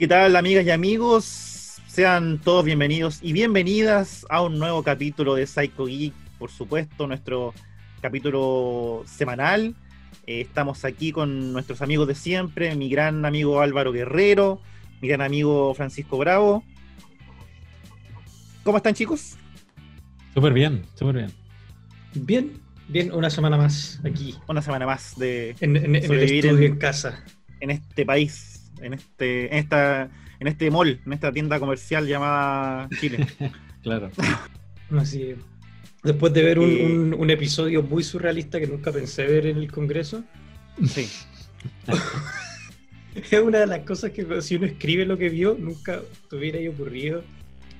¿Qué tal, amigas y amigos? Sean todos bienvenidos y bienvenidas a un nuevo capítulo de Psycho Geek, por supuesto, nuestro capítulo semanal. Eh, estamos aquí con nuestros amigos de siempre, mi gran amigo Álvaro Guerrero, mi gran amigo Francisco Bravo. ¿Cómo están, chicos? Súper bien, súper bien. Bien, bien, una semana más aquí. Una semana más de En, en- en el sobrevivir estudio en- en casa. en este país, en este, en esta, en este mall, en esta tienda comercial llamada Chile. Claro. Así, después de ver un, Eh. un- un episodio muy surrealista que nunca pensé ver en el Congreso, Sí. es una de las cosas que si uno escribe lo que vio, nunca te hubiera ocurrido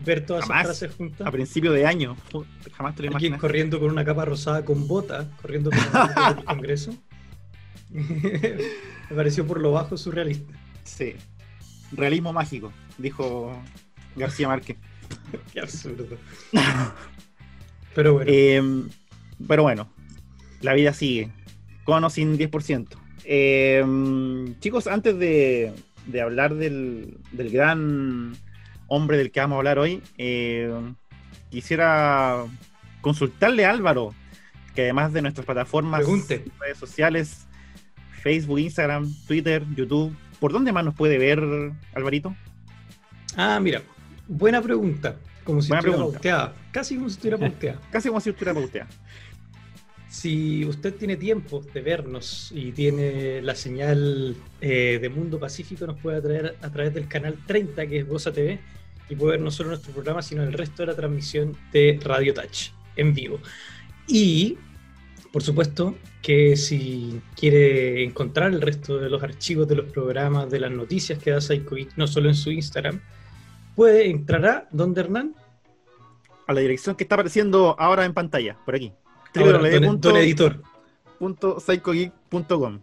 ver todas Jamás. esas frases juntas. A principio de año. Jamás te lo Alguien imaginas. corriendo con una capa rosada con bota, corriendo por el Congreso. Me pareció por lo bajo surrealista. Sí. Realismo mágico, dijo García Márquez. Qué absurdo. Pero bueno, Eh, pero bueno, la vida sigue, con o sin 10%. Eh, chicos, antes de, de hablar del, del gran hombre del que vamos a hablar hoy, eh, quisiera consultarle a Álvaro, que además de nuestras plataformas, Pregunte. redes sociales, Facebook, Instagram, Twitter, YouTube, ¿por dónde más nos puede ver, Alvarito? Ah, mira, buena pregunta. Como si Buena estuviera pauteada. Casi como si estuviera pauteada. Casi como si estuviera pauteada. Si usted tiene tiempo de vernos y tiene la señal eh, de Mundo Pacífico, nos puede atraer a través del canal 30, que es Goza TV, y puede ver no solo nuestro programa, sino el resto de la transmisión de Radio Touch en vivo. Y, por supuesto, que si quiere encontrar el resto de los archivos de los programas, de las noticias que da Psycho Geek, no solo en su Instagram, puede entrar a donde Hernán, A la dirección que está apareciendo ahora en pantalla, por aquí. Ahora, don, www. don editor. psychogeek.com.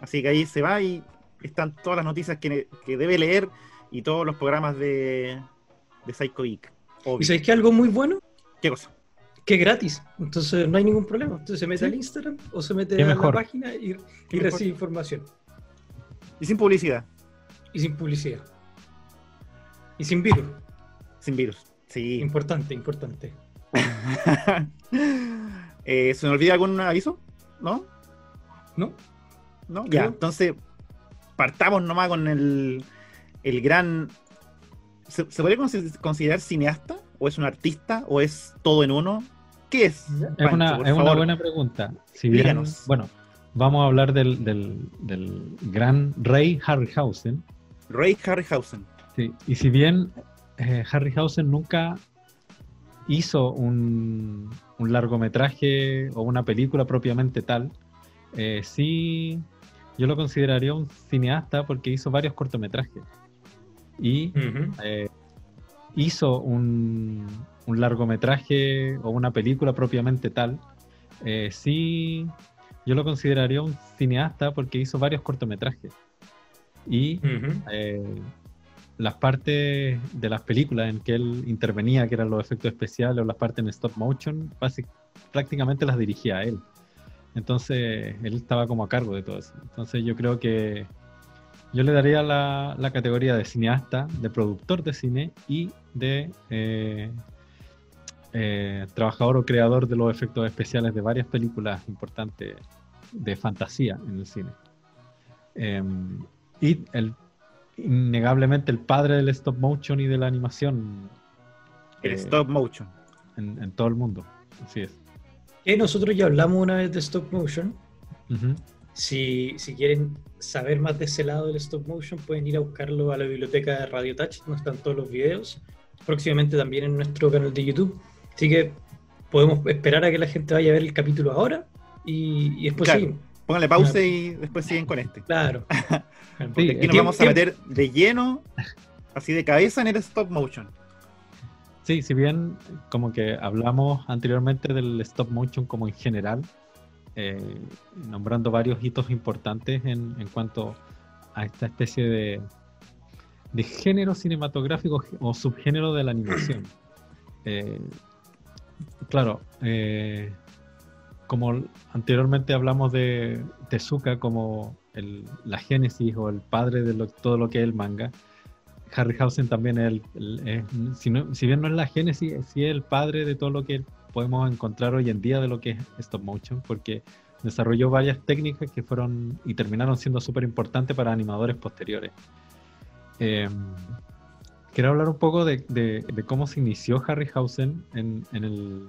Así que ahí se va y están todas las noticias que, que debe leer y todos los programas de, de Psycho Geek. Obvio. ¿Y sabéis que algo muy bueno? ¿Qué cosa? Que es gratis. Entonces no hay ningún problema. Entonces se mete Sí. al Instagram o se mete a mejor. la página y, recibe información. Y sin publicidad, Y sin publicidad. Y sin virus. sin virus. Sí. Importante, importante. Eh, ¿Se me olvida algún aviso? ¿No? ¿No? ¿No? Ya, entonces partamos nomás con el, el gran... ¿Se, se podría consi- considerar cineasta? ¿O es un artista? ¿O es todo en uno? ¿Qué es? Es una, es una buena pregunta. Si bien, bueno, vamos a hablar del, del, del gran rey Harryhausen. Ray Harryhausen. Sí, y si bien eh, Harryhausen nunca hizo un, un largometraje o una película propiamente tal, eh, sí yo lo consideraría un cineasta porque hizo varios cortometrajes. Y eh, hizo un, un largometraje o una película propiamente tal, eh, sí, yo lo consideraría un cineasta porque hizo varios cortometrajes. Y eh, las partes de las películas en que él intervenía, que eran los efectos especiales o las partes en stop motion, prácticamente las dirigía él. Entonces, él estaba como a cargo de todo eso. Entonces, yo creo que yo le daría la, la categoría de cineasta, de productor de cine y de eh, eh, trabajador o creador de los efectos especiales de varias películas importantes de fantasía en el cine. Em, y el, innegablemente el padre del stop motion y de la animación El eh, stop motion. en, en todo el mundo. Así es. Nosotros ya hablamos una vez de stop motion. Si, si quieren saber más de ese lado del stop motion, pueden ir a buscarlo a la biblioteca de Radio Touch, donde están todos los videos. Próximamente también en nuestro canal de YouTube. Así que podemos esperar a que la gente vaya a ver el capítulo ahora y, y después Claro. seguimos. Pónganle pausa y después siguen con este. Claro. Porque Sí, aquí nos vamos a meter de lleno, así de cabeza en el stop motion. Sí, si bien como que hablamos anteriormente del stop motion como en general, eh, nombrando varios hitos importantes en, en cuanto a esta especie de, de género cinematográfico o subgénero de la animación. Eh, claro, eh, como anteriormente hablamos de Tezuka como el- la génesis o el padre de todo lo que es el manga, Harryhausen también es, si, si, bien no es la génesis, sí es el padre de todo lo que podemos encontrar hoy en día de lo que es stop motion, porque desarrolló varias técnicas que fueron y terminaron siendo súper importantes para animadores posteriores. Eh, quiero hablar un poco de, cómo se inició Harryhausen en, en, el,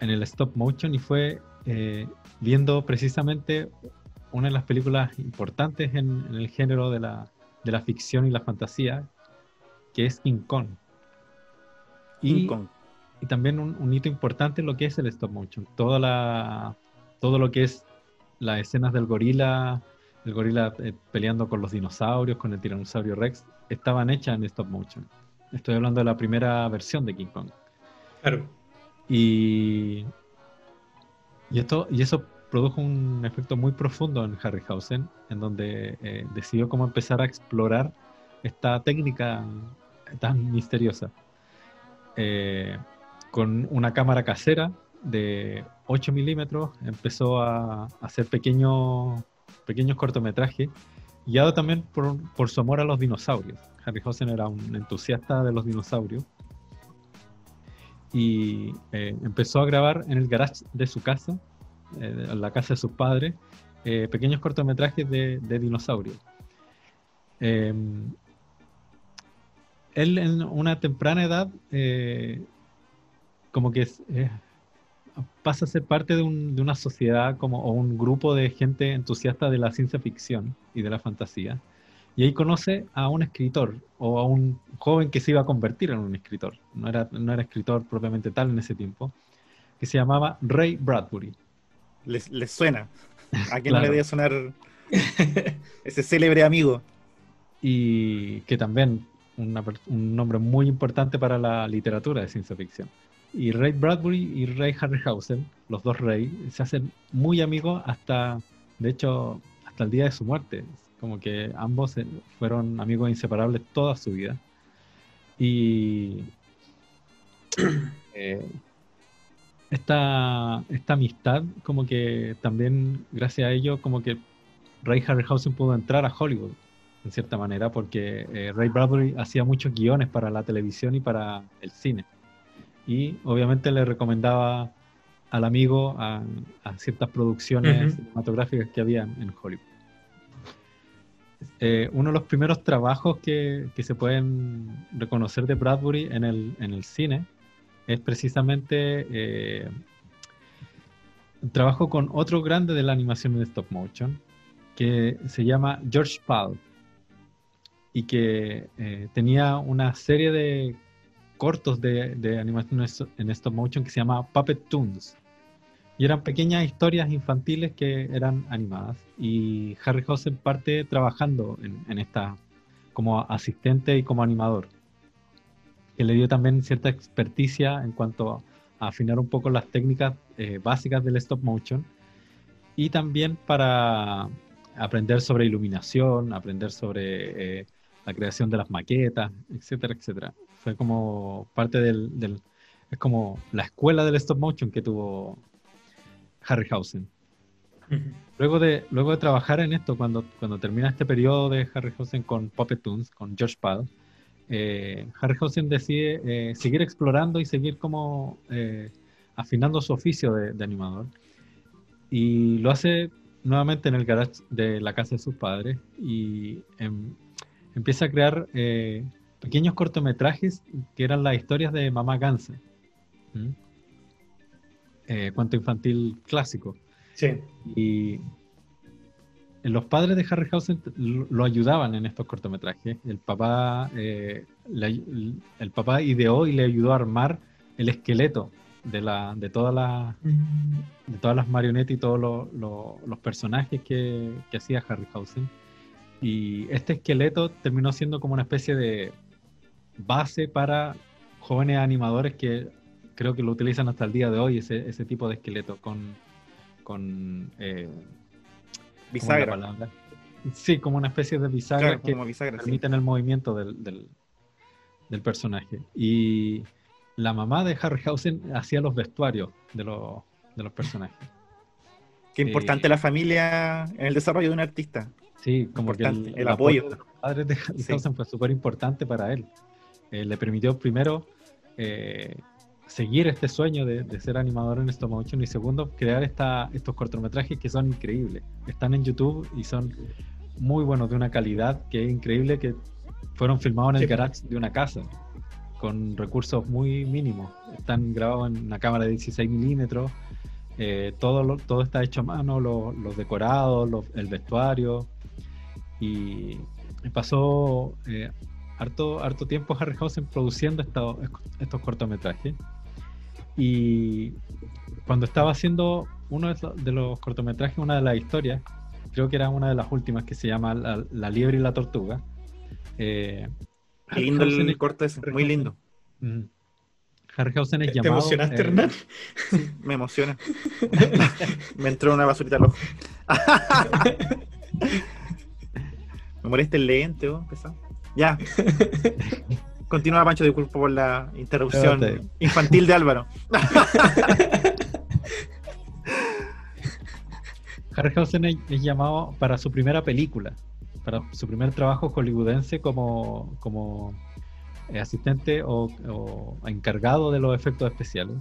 en el stop motion y fue eh, viendo precisamente una de las películas importantes en, el género de la, de la, ficción y la fantasía, que es King Kong. Y, y también un, hito importante en lo que es el stop motion. Toda la, todo lo que es las escenas del gorila, el gorila eh, peleando con los dinosaurios, con el tiranosaurio Rex, estaban hechas en stop motion. Estoy hablando de la primera versión de King Kong. Claro. Y, y, esto, y eso produjo un efecto muy profundo en Harryhausen, en donde eh, decidió cómo empezar a explorar esta técnica tan misteriosa. Eh, con una cámara casera de 8 milímetros empezó a, hacer pequeños, pequeños cortometrajes, guiado también por, su amor a los dinosaurios. Harryhausen era un entusiasta de los dinosaurios y eh, empezó a grabar en el garage de su casa en eh, la casa de sus padres, eh, pequeños cortometrajes de, dinosaurios. Em, él en una temprana edad como que pasa a ser parte de, una sociedad como, o un grupo de gente entusiasta de la ciencia ficción y de la fantasía. Y ahí conoce a un escritor o a un joven que se iba a convertir en un escritor. No era, no era escritor propiamente tal en ese tiempo, que se llamaba Ray Bradbury les, suena. ¿A quién no le debe sonar ese célebre amigo? Y que también un nombre muy importante para la literatura de ciencia ficción. Y Ray Bradbury y Ray Harryhausen, los dos Ray, se hacen muy amigos hasta, de hecho, hasta el día de su muerte. Como que ambos fueron amigos inseparables toda su vida. Y eh, esta, esta amistad, como que también gracias a ello, como que Ray Harryhausen pudo entrar a Hollywood, en cierta manera, porque eh, Ray Bradbury hacía muchos guiones para la televisión y para el cine. Y obviamente le recomendaba al amigo a, ciertas producciones cinematográficas que había en Hollywood. Eh, uno de los primeros trabajos que, que, se pueden reconocer de Bradbury en el, en el cine es precisamente eh, trabajo con otro grande de la animación de stop motion que se llama George Pal y que eh, tenía una serie de cortos de, animación en stop motion que se llama Puppet Toons y eran pequeñas historias infantiles que eran animadas. Y Harryhausen parte trabajando en, en esta como asistente y como animador. Que le dio también cierta experticia en cuanto a afinar un poco las técnicas eh, básicas del stop motion. Y también para aprender sobre iluminación, aprender sobre eh, la creación de las maquetas, etcétera, etcétera. Fue como parte del, es como la escuela del stop motion que tuvo Harryhausen. Luego de, luego de trabajar en esto, cuando, cuando termina este periodo de Harryhausen con Puppet Toons, con George Pal, eh, Harryhausen decide eh, seguir explorando y seguir como eh, afinando su oficio de, animador. Y lo hace nuevamente en el garage de la casa de sus padres y em, empieza a crear eh, pequeños cortometrajes que eran las historias de Mamá Gansa. cuento infantil clásico. Sí. Y los padres de Harryhausen lo ayudaban en estos cortometrajes. El papá, eh, el papá ideó y le ayudó a armar el esqueleto de, la, de, toda la, de todas las marionetas y todos los personajes que, que hacía Harryhausen. Y este esqueleto terminó siendo como una especie de base para jóvenes animadores que creo que lo utilizan hasta el día de hoy, ese, ese tipo de esqueleto con, con eh, bisagra. Sí, como una especie de bisagra que permiten el movimiento del, del, personaje. Y la mamá de Harryhausen hacía los vestuarios de, de los personajes. Qué importante eh, la familia en el desarrollo de un artista. Sí, como que el, apoyo. padres de Harryhausen fue súper importante para él. Eh, le permitió primero eh, seguir este sueño de, ser animador en stop motion y segundo crear esta, estos cortometrajes que son increíbles. Están en YouTube y son muy buenos, de una calidad que es increíble, que fueron filmados en el garage de una casa con recursos muy mínimos. Están grabados en una cámara de 16 milímetros. Eh, todo, todo está hecho a mano, los decorados, el vestuario. Y pasó eh, harto, harto tiempo Harryhausen produciendo estos cortometrajes. Y cuando estaba haciendo uno de los cortometrajes, una de las historias, creo que era una de las últimas que se llama La, liebre y la tortuga. Eh, Qué lindo el corte ese, muy lindo. Harryhausen es ¿Te, llamado. ¿Te emocionaste, eh, Hernán? Sí, me emociona. me entró una basurita al ojo. me molesta el lente, ¿o? Ya. Continúa, Pancho, disculpo por la interrupción infantil de Álvaro. Harryhausen es, llamado para su primera película, para su primer trabajo hollywoodense como, como eh, asistente o, encargado de los efectos especiales.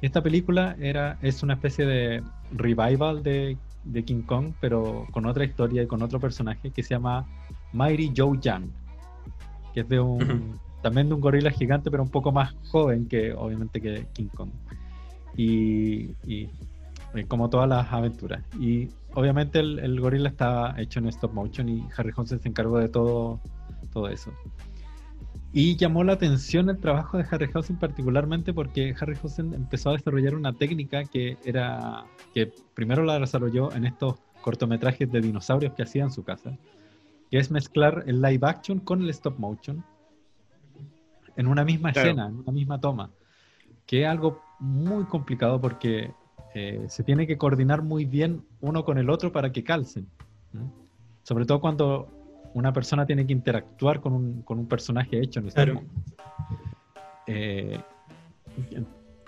Esta película era, es una especie de revival de, de King Kong, pero con otra historia y con otro personaje que se llama Mighty Joe Young, que es de un también de un gorila gigante, pero un poco más joven que obviamente que King Kong. Y, y eh, como todas las aventuras. Y obviamente el, gorila está hecho en stop motion y Harryhausen se encargó de todo, todo eso. Y llamó la atención el trabajo de Harryhausen particularmente porque Harryhausen empezó a desarrollar una técnica que era que primero la desarrolló en estos cortometrajes de dinosaurios que hacía en su casa, que es mezclar el live action con el stop motion en una misma escena, en una misma toma, que es algo muy complicado porque eh, se tiene que coordinar muy bien uno con el otro para que calcen. Sobre todo cuando una persona tiene que interactuar con un, con un personaje hecho en este eh,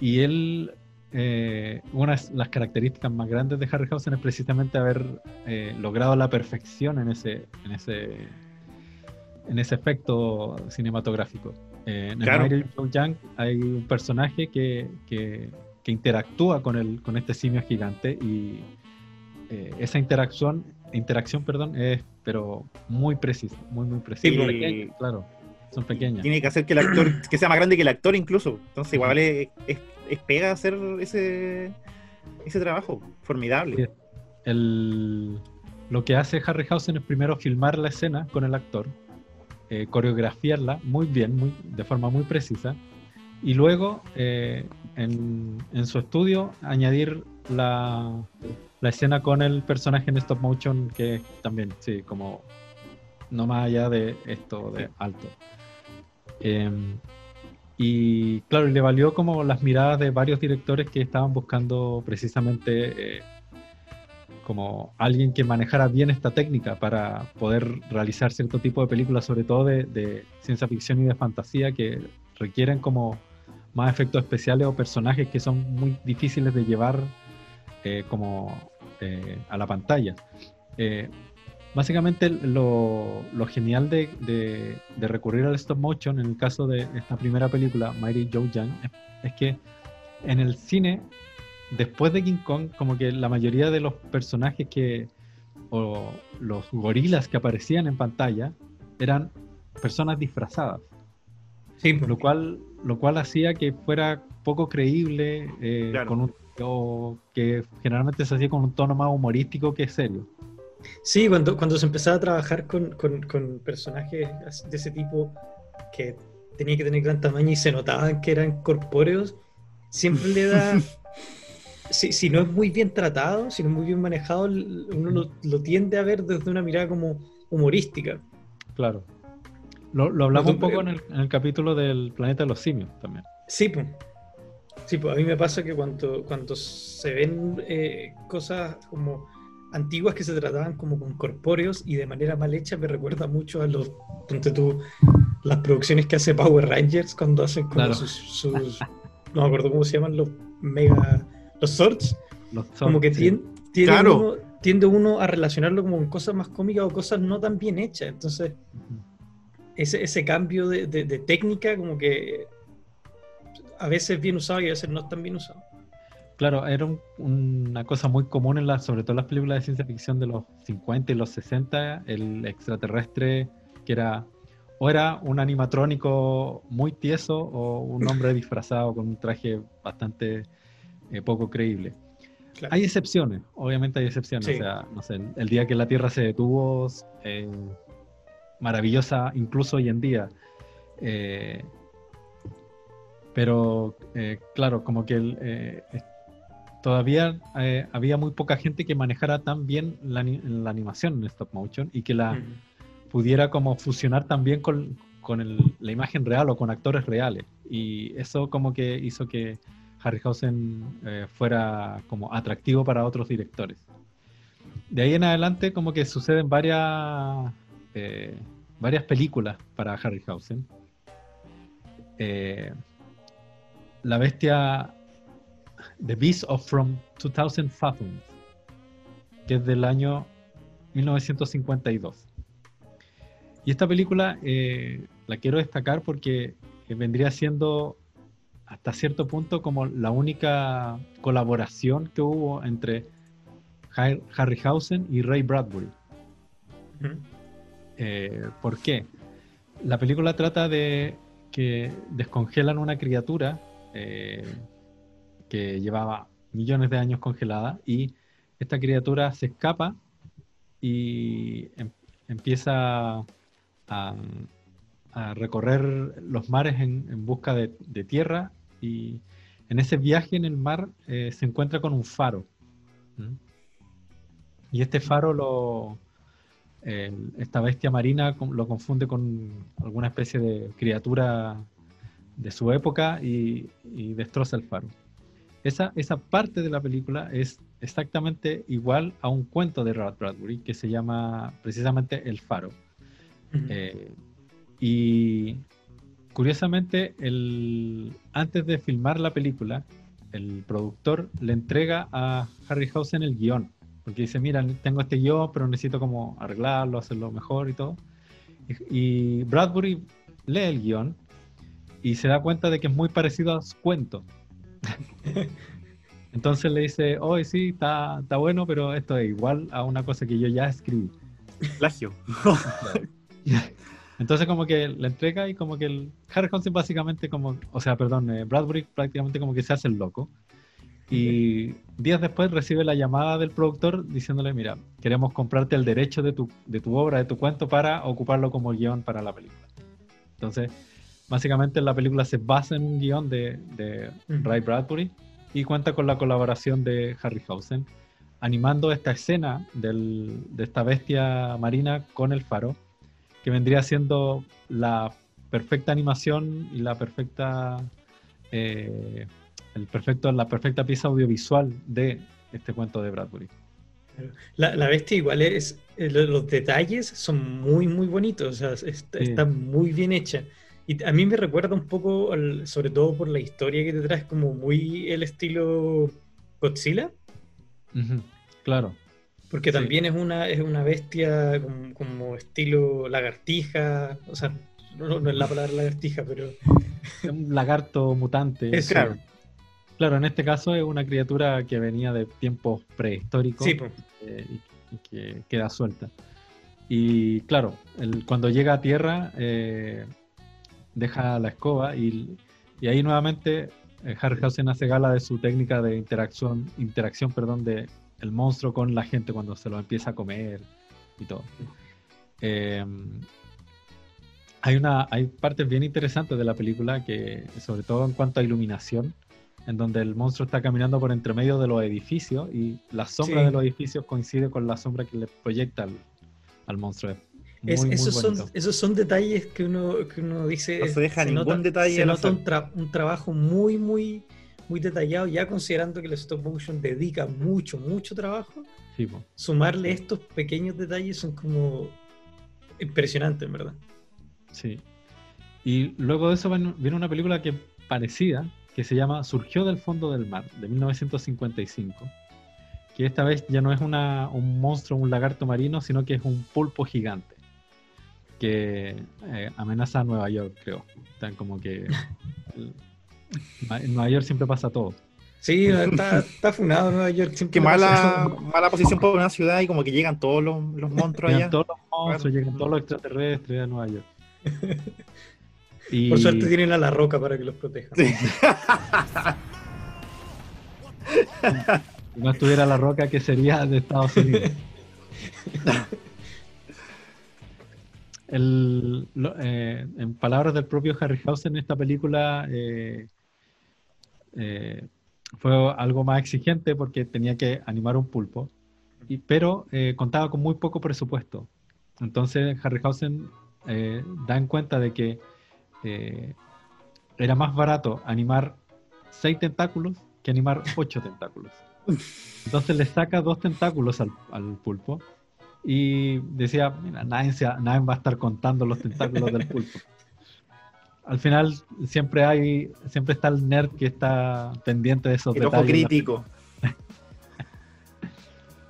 y él, eh, una de las características más grandes de Harryhausen es precisamente haber logrado la perfección en ese, en ese, en ese efecto cinematográfico. Eh, en el Young hay un personaje que, que, interactúa con, el, con este simio gigante y eh, esa interacción, interacción perdón, es pero muy precisa, muy muy precisa. claro, son pequeñas. Tiene que hacer que el actor, que sea más grande que el actor incluso. Entonces igual es, es, pega hacer ese, ese trabajo, formidable. El, lo que hace Harryhausen es primero filmar la escena con el actor, eh, coreografiarla muy bien, muy, de forma muy precisa, y luego eh, en, en, su estudio añadir la, la, escena con el personaje en stop motion, que también, sí, como no más allá de esto de alto. Em, y claro, le valió como las miradas de varios directores que estaban buscando precisamente eh, como alguien que manejara bien esta técnica para poder realizar cierto tipo de películas, sobre todo de, ciencia ficción y de fantasía, que requieren como más efectos especiales o personajes que son muy difíciles de llevar eh, como eh, a la pantalla. Eh, básicamente lo, genial de, recurrir al stop motion en el caso de esta primera película, Mighty Joe Young, es que en el cine después de King Kong, como que la mayoría de los personajes que, o los gorilas que aparecían en pantalla, eran personas disfrazadas. Sí, lo cual, lo cual hacía que fuera poco creíble, eh, con un, o que generalmente se hacía con un tono más humorístico que serio. Sí, cuando, cuando se empezaba a trabajar con, con, con personajes de ese tipo que tenía que tener gran tamaño y se notaban que eran corpóreos, siempre le da si, no es muy bien tratado, si no es muy bien manejado, uno lo, tiende a ver desde una mirada como humorística. Claro. Lo, hablamos un poco en el, capítulo del planeta de los simios también. Sí, pues. Sí, pues a mí me pasa que cuando, cuando se ven eh, cosas como antiguas que se trataban como con corpóreos y de manera mal hecha, me recuerda mucho a los, tú, las producciones que hace Power Rangers cuando hacen como sus, no me acuerdo cómo se llaman los mega los Swords, como que tienen, tiende uno a relacionarlo como con cosas más cómicas o cosas no tan bien hechas. Entonces, ese, ese cambio de, de, de técnica como que a veces bien usado y a veces no tan bien usado. Claro, era un- una cosa muy común en las, sobre todo en las películas de ciencia ficción de los 50 y los 60, el extraterrestre que era o era un animatrónico muy tieso o un hombre disfrazado con un traje bastante eh, poco creíble. Claro. Hay excepciones, obviamente hay excepciones. Sí. O sea, no sé, el, día que la Tierra se detuvo, eh, maravillosa, incluso hoy en día. Eh, pero, claro, como que el, todavía eh, había muy poca gente que manejara tan bien la, ani- la animación en stop motion y que la Mm. pudiera como fusionar también con, con el- la imagen real o con actores reales. Y eso como que hizo que Harryhausen eh, fuera como atractivo para otros directores. De ahí en adelante como que suceden varias, eh, varias películas para Harryhausen. La bestia The Beast of From 2000 Fathoms, que es del año 1952. Y esta película eh, la quiero destacar porque eh, vendría siendo hasta cierto punto como la única colaboración que hubo entre Har- Harryhausen y Ray Bradbury. Eh, ¿Por qué? La película trata de que descongelan una criatura eh, que llevaba millones de años congelada y esta criatura se escapa y em- empieza a, recorrer los mares en, en busca de, tierra y en ese viaje en el mar eh, se encuentra con un faro. Y este faro lo, esta bestia marina lo confunde con alguna especie de criatura de su época y destroza el faro. Esa, esa parte de la película es exactamente igual a un cuento de Rod Bradbury que se llama precisamente El Faro. Eh, y curiosamente, el, antes de filmar la película, el productor le entrega a Harryhausen el guion, porque dice, mira, tengo este guion, pero necesito como arreglarlo, hacerlo mejor y todo. Y, y Bradbury lee el guion y se da cuenta de que es muy parecido a su cuento. Entonces le dice, hoy sí, está, está bueno, pero esto es igual a una cosa que yo ya escribí. Plagio. Entonces como que le entrega y como que el Harryhausen básicamente como, o sea, perdón, eh, Bradbury prácticamente como que se hace el loco. Y días después recibe la llamada del productor diciéndole, mira, queremos comprarte el derecho de tu, de tu obra, de tu cuento, para ocuparlo como guion para la película. Entonces, básicamente la película se basa en un guion de, de. Ray Bradbury y cuenta con la colaboración de Harryhausen, animando esta escena del- de esta bestia marina con el faro, que vendría siendo la perfecta animación y la perfecta eh, el perfecto, la perfecta pieza audiovisual de este cuento de Bradbury. La, la bestia igual es, eh, lo- los detalles son muy, muy bonitos, o sea, es- está muy bien hecha. Y a mí me recuerda un poco, al- sobre todo por la historia que te traes, como muy el estilo Godzilla, Claro, porque Sí. también es una, es una bestia como, como estilo lagartija, o sea, no, no es la palabra lagartija, pero un lagarto mutante. Eso. Claro. Claro, en este caso es una criatura que venía de tiempos prehistóricos sí, po. eh, y, y que queda suelta. Y claro, el- cuando llega a tierra, eh, deja la escoba y, y ahí nuevamente eh, Harryhausen hace gala de su técnica de interacción, interacción perdón, de el monstruo con la gente cuando se lo empieza a comer y todo. Eh, hay, una, hay partes bien interesantes de la película que, sobre todo en cuanto a iluminación, en donde el monstruo está caminando por entre medio de los edificios y la sombra Sí. de los edificios coincide con la sombra que le proyecta al, al monstruo. Es muy, Es- muy esos, son, esos son detalles que uno, que uno dice. No se deja ningún nota, detalle Se nota un, tra- un trabajo muy, muy, muy detallado, ya considerando que el stop motion dedica mucho, mucho trabajo. Sí. Sumarle estos pequeños detalles son como impresionantes, en verdad. Sí. Y luego de eso viene una película que parecida, que se llama Surgió del fondo del mar, de 1955, que esta vez ya no es una, un monstruo, un lagarto marino, sino que es un pulpo gigante que eh, amenaza a Nueva York, creo. Están como que en Nueva York siempre pasa todo. Sí, está, está funado Nueva York. Siempre Qué mala, mala posición para una ciudad y como que llegan todos los, los monstruos Llegan allá. todos los monstruos, Claro. llegan todos los extraterrestres a Nueva York. Y Por suerte tienen a la roca para que los proteja. Sí. si no estuviera la roca, que sería de Estados Unidos? El- lo- eh, en palabras del propio Harryhausen, esta película eh, eh, fue algo más exigente porque tenía que animar un pulpo, y, pero contaba con muy poco presupuesto. Entonces Harryhausen da en cuenta de que era más barato animar seis tentáculos que animar ocho tentáculos. Entonces le saca dos tentáculos al, al pulpo y decía, mira, nadie, se- nadie va a estar contando los tentáculos del pulpo. Al final siempre hay, siempre está el nerd que está pendiente de esos El ojo detalles. crítico.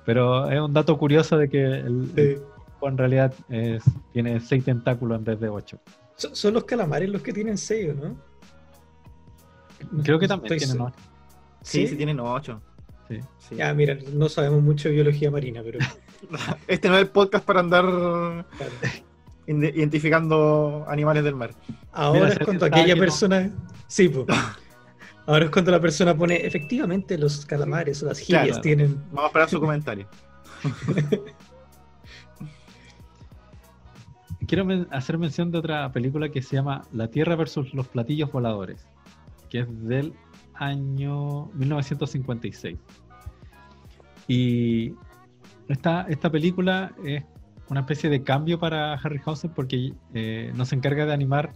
Pero es un dato curioso de que el, pulpo en realidad es- tiene seis tentáculos en vez de ocho. Son, son los calamares los que tienen sello, ¿no? Creo que también estoy tienen ocho. Sí, ¿Sí? sí, tienen ocho. Sí. Sí. Ya, mira, no sabemos mucho de biología marina, pero Este no es el podcast para andar claro. identificando animales del mar. ahora Mira, es cuando aquella no. persona. Sí, pues. Ahora es cuando la persona pone, efectivamente, los calamares o las gilias Claro. tienen. Vamos a esperar su comentario. Quiero men- hacer mención de otra película que se llama La Tierra versus los platillos voladores, que es del año 1956. Y esta, esta película es una especie de cambio para Harryhausen porque eh, no se encarga de animar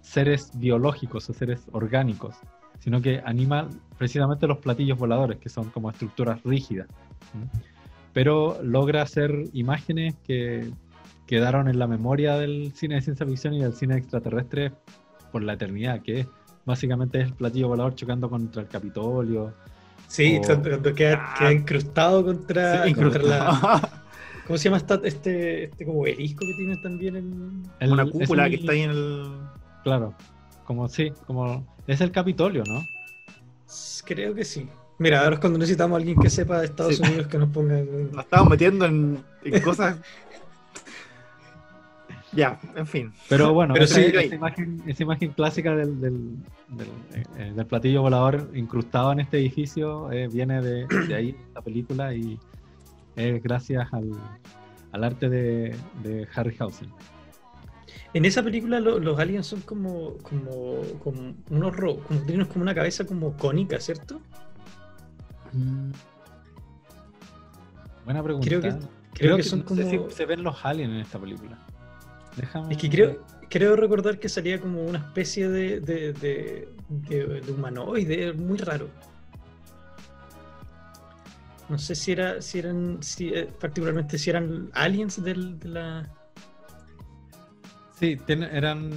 seres biológicos o seres orgánicos, sino que anima precisamente los platillos voladores, que son como estructuras rígidas. Pero logra hacer imágenes que quedaron en la memoria del cine de ciencia ficción y del cine extraterrestre por la eternidad, que básicamente es el platillo volador chocando contra el Capitolio. Sí, O- cuando, queda, queda incrustado contra, Sí, contra la. ¿Cómo se llama esta- este, este como erisco que tienen también en. El- Una es cúpula el- que está ahí en el. Claro, como sí, como es el Capitolio, ¿no? Creo que sí. Mira, ahora es cuando necesitamos a alguien que sepa de Estados Sí. Unidos que nos ponga. en- Nos estamos metiendo en, en cosas. ya, en fin. Pero bueno, Pero esa, sí, esa ahí. imagen, esa imagen clásica del, del, del, eh, del platillo volador incrustado en este edificio eh, viene de, de ahí, la película, y es gracias al, al arte de, de Harryhausen. En esa película lo- los aliens son como, como, como unos ro- como tienen como una cabeza como cónica, ¿cierto? Buena pregunta. Creo que-. Creo, que, son no como. sé si se ven los aliens en esta película. Déjame... Es que creo, creo recordar que salía como una especie de, de, de, de- de humanoide, muy raro. No sé si era, si eran, si, eh, particularmente si eran aliens del, de la. Sí, eran,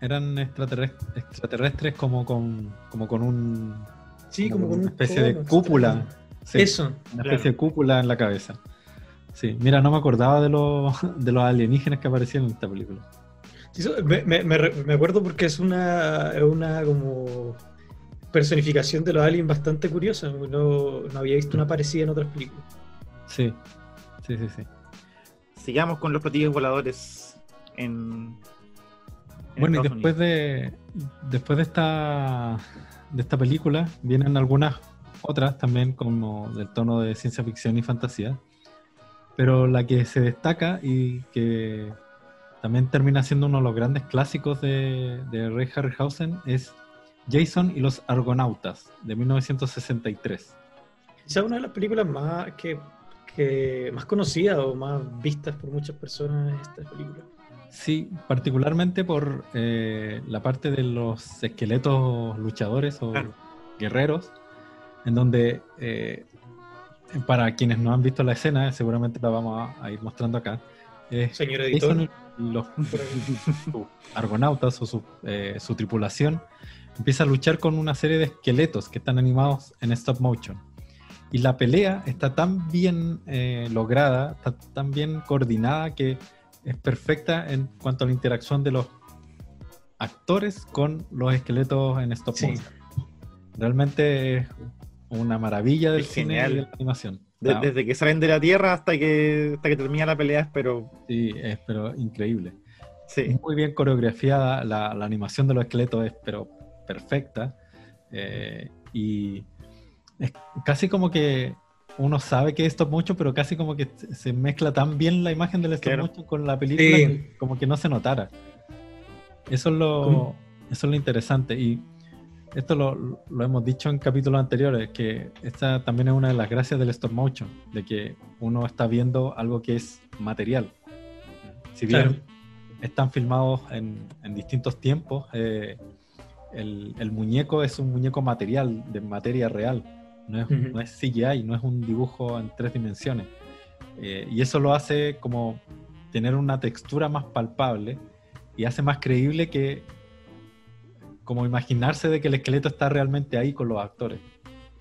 eran extraterrestres, extraterrestres como con, como con un, Sí, como como con una un especie de cúpula. Sí, Eso. Una Claro. especie de cúpula en la cabeza. Sí, mira, no me acordaba de, los de los alienígenas que aparecían en esta película. Sí, eso- me, me- me acuerdo porque es una, una como personificación de los aliens bastante curiosa. No, no había visto una parecida en otras películas. Sí, sí, sí, sí. Sigamos con los platillos voladores en. en Bueno, y después de, después de esta, de esta película vienen algunas otras también como del tono de ciencia ficción y fantasía. Pero la que se destaca y que también termina siendo uno de los grandes clásicos de, de Ray Harryhausen es Jason y los Argonautas de 1963. Quizá una de las películas más que, que más conocidas o más vistas por muchas personas es esta película. Sí, particularmente por eh, la parte de los esqueletos luchadores o Claro. guerreros, en donde, eh, para quienes no han visto la escena, seguramente la vamos a, a ir mostrando acá, es Señor editor, los sus argonautas o su, eh, su tripulación empieza a luchar con una serie de esqueletos que están animados en stop motion. Y la pelea está tan bien eh, lograda, está tan bien coordinada que es perfecta en cuanto a la interacción de los actores con los esqueletos en stop motion. Realmente es una maravilla del cine y de la animación. desde que salen de la tierra hasta que, hasta que termina la pelea, es pero... Sí, es pero increíble. Sí. Muy bien coreografiada, la, animación de los esqueletos es pero perfecta. Eh, y es casi como que uno sabe que es stop motion, pero casi como que se mezcla tan bien la imagen del stop motion con la película como que no se notara. Eso es lo, eso es lo interesante. Y esto lo, lo, hemos dicho en capítulos anteriores, que esta también es una de las gracias del stop motion, de que uno está viendo algo que es material. Si bien están filmados en, en distintos tiempos, eh, el, el, muñeco es un muñeco material, de materia real, no es, no es CGI, no es un dibujo en tres dimensiones. Eh, y eso lo hace como tener una textura más palpable y hace más creíble que como imaginarse de que el esqueleto está realmente ahí con los actores.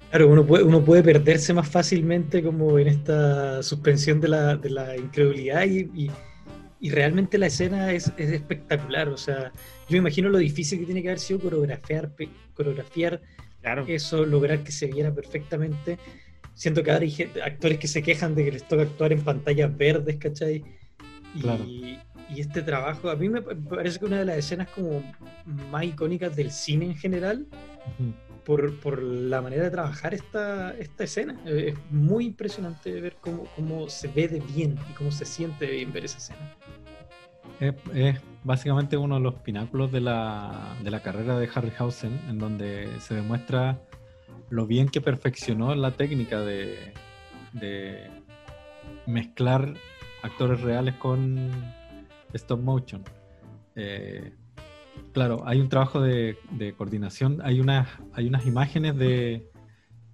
Claro, uno puede, uno puede perderse más fácilmente como en esta suspensión de la, de la incredulidad y, y, realmente la escena es, es, espectacular. O sea, yo me imagino lo difícil que tiene que haber sido coreografiar, coreografiar claro. eso, lograr que se viera perfectamente. Siento que ahora hay actores que se quejan de que les toca actuar en pantallas verdes, ¿cachai? Y, claro y este trabajo, a mí me parece que una de las escenas como más icónicas del cine en general, por, por, la manera de trabajar esta, esta escena. Es muy impresionante ver cómo, cómo, se ve de bien y cómo se siente de bien ver esa escena. Es, básicamente uno de los pináculos de la, de la carrera de Harryhausen, en donde se demuestra lo bien que perfeccionó la técnica de, de mezclar actores reales con, stop motion. Eh, claro, hay un trabajo de, coordinación, hay unas, hay unas imágenes de,